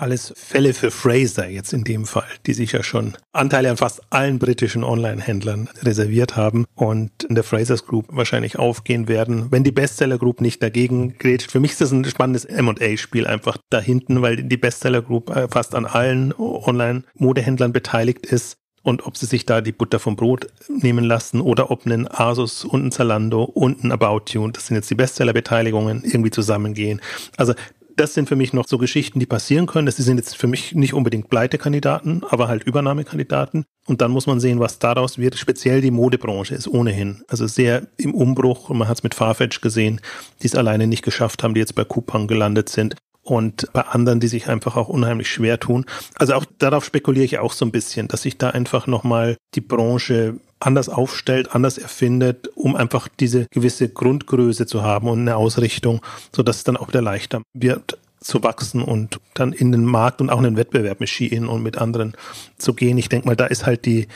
Speaker 3: alles Fälle für Fraser jetzt in dem Fall, die sich ja schon Anteile an fast allen britischen Online-Händlern reserviert haben und in der Frasers Group wahrscheinlich aufgehen werden, wenn die Bestseller Group nicht dagegen grätscht. Für mich ist das ein spannendes M&A-Spiel einfach da hinten, weil die Bestseller Group äh, fast an allen Online-Modehändlern beteiligt ist und ob sie sich da die Butter vom Brot nehmen lassen oder ob ein Asus und ein Zalando und ein About You, das sind jetzt die Bestseller-Beteiligungen, irgendwie zusammengehen. Also das sind für mich noch so Geschichten, die passieren können. Das sind jetzt für mich nicht unbedingt Pleitekandidaten, aber halt Übernahmekandidaten. Und dann muss man sehen, was daraus wird. Speziell die Modebranche ist ohnehin, also sehr im Umbruch. Und man hat es mit Farfetch gesehen, die es alleine nicht geschafft haben, die jetzt bei Coupang gelandet sind und bei anderen, die sich einfach auch unheimlich schwer tun. Also auch darauf spekuliere ich auch so ein bisschen, dass sich da einfach nochmal die Branche anders aufstellt, anders erfindet, um einfach diese gewisse Grundgröße zu haben und eine Ausrichtung, so dass es dann auch wieder leichter wird zu wachsen und dann in den Markt und auch in den Wettbewerb mit Shein und mit anderen zu gehen. Ich denke mal, da ist halt die,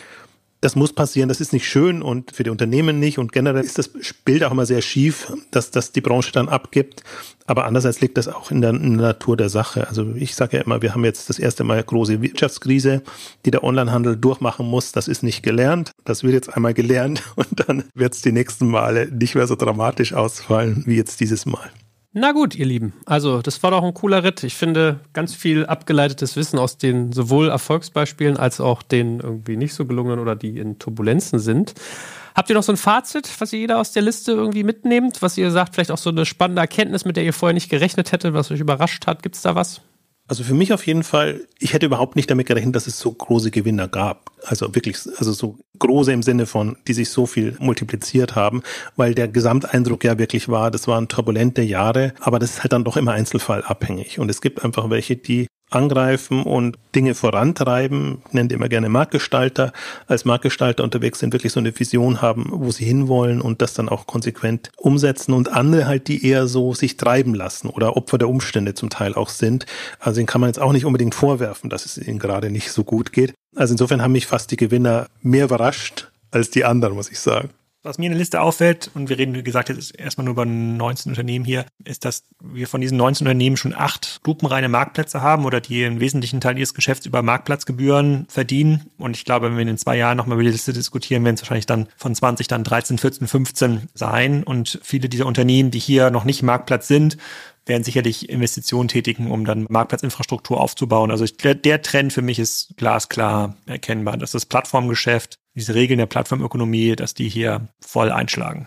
Speaker 3: das muss passieren, das ist nicht schön und für die Unternehmen nicht und generell ist das Bild auch immer sehr schief, dass das die Branche dann abgibt. Aber andererseits liegt das auch in der, in der Natur der Sache. Also ich sage ja immer, wir haben jetzt das erste Mal große Wirtschaftskrise, die der Onlinehandel durchmachen muss. Das ist nicht gelernt. Das wird jetzt einmal gelernt <laughs> und dann wird es die nächsten Male nicht mehr so dramatisch ausfallen wie jetzt dieses Mal.
Speaker 2: Na gut, ihr Lieben. Also, das war doch ein cooler Ritt. Ich finde ganz viel abgeleitetes Wissen aus den sowohl Erfolgsbeispielen als auch den irgendwie nicht so gelungenen oder die in Turbulenzen sind. Habt ihr noch so ein Fazit, was ihr jeder aus der Liste irgendwie mitnehmt? Was ihr sagt, vielleicht auch so eine spannende Erkenntnis, mit der ihr vorher nicht gerechnet hättet, was euch überrascht hat? Gibt es da was?
Speaker 3: Also für mich auf jeden Fall, ich hätte überhaupt nicht damit gerechnet, dass es so große Gewinner gab. Also wirklich, also so große im Sinne von, die sich so viel multipliziert haben, weil der Gesamteindruck ja wirklich war, das waren turbulente Jahre, aber das ist halt dann doch immer einzelfallabhängig. Und es gibt einfach welche, die angreifen und Dinge vorantreiben, nennt immer gerne Marktgestalter, als Marktgestalter unterwegs sind, wirklich so eine Vision haben, wo sie hinwollen und das dann auch konsequent umsetzen und andere halt, die eher so sich treiben lassen oder Opfer der Umstände zum Teil auch sind. Also den kann man jetzt auch nicht unbedingt vorwerfen, dass es ihnen gerade nicht so gut geht. Also insofern haben mich fast die Gewinner mehr überrascht als die anderen, muss ich sagen.
Speaker 4: Was mir in der Liste auffällt, und wir reden, wie gesagt, jetzt erstmal nur über 19 Unternehmen hier, ist, dass wir von diesen 19 Unternehmen schon acht lupenreine Marktplätze haben oder die einen wesentlichen Teil ihres Geschäfts über Marktplatzgebühren verdienen. Und ich glaube, wenn wir in zwei Jahren nochmal über die Liste diskutieren, werden es wahrscheinlich dann von 20 dann 13, 14, 15 sein. Und viele dieser Unternehmen, die hier noch nicht Marktplatz sind, werden sicherlich Investitionen tätigen, um dann Marktplatzinfrastruktur aufzubauen. Also ich, der Trend für mich ist glasklar erkennbar, dass das Plattformgeschäft, diese Regeln der Plattformökonomie, dass die hier voll einschlagen.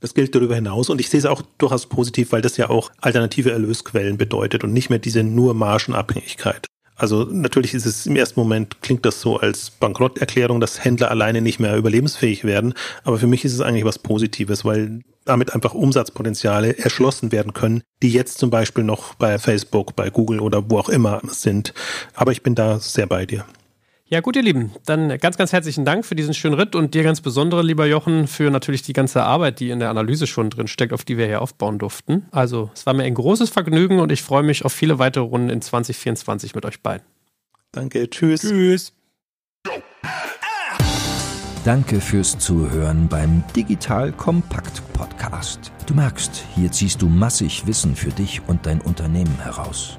Speaker 3: Das gilt darüber hinaus und ich sehe es auch durchaus positiv, weil das ja auch alternative Erlösquellen bedeutet und nicht mehr diese nur Margenabhängigkeit. Also natürlich ist es im ersten Moment klingt das so als Bankrotterklärung, dass Händler alleine nicht mehr überlebensfähig werden. Aber für mich ist es eigentlich was Positives, weil damit einfach Umsatzpotenziale erschlossen werden können, die jetzt zum Beispiel noch bei Facebook, bei Google oder wo auch immer sind. Aber ich bin da sehr bei dir.
Speaker 2: Ja, gut, ihr Lieben, dann ganz, ganz herzlichen Dank für diesen schönen Ritt und dir ganz besondere, lieber Jochen, für natürlich die ganze Arbeit, die in der Analyse schon drin steckt, auf die wir hier aufbauen durften. Also, es war mir ein großes Vergnügen und ich freue mich auf viele weitere Runden in 2024 mit euch beiden.
Speaker 3: Danke, tschüss.
Speaker 2: Tschüss.
Speaker 1: Danke fürs Zuhören beim Digital Kompakt Podcast. Du merkst, hier ziehst du massig Wissen für dich und dein Unternehmen heraus.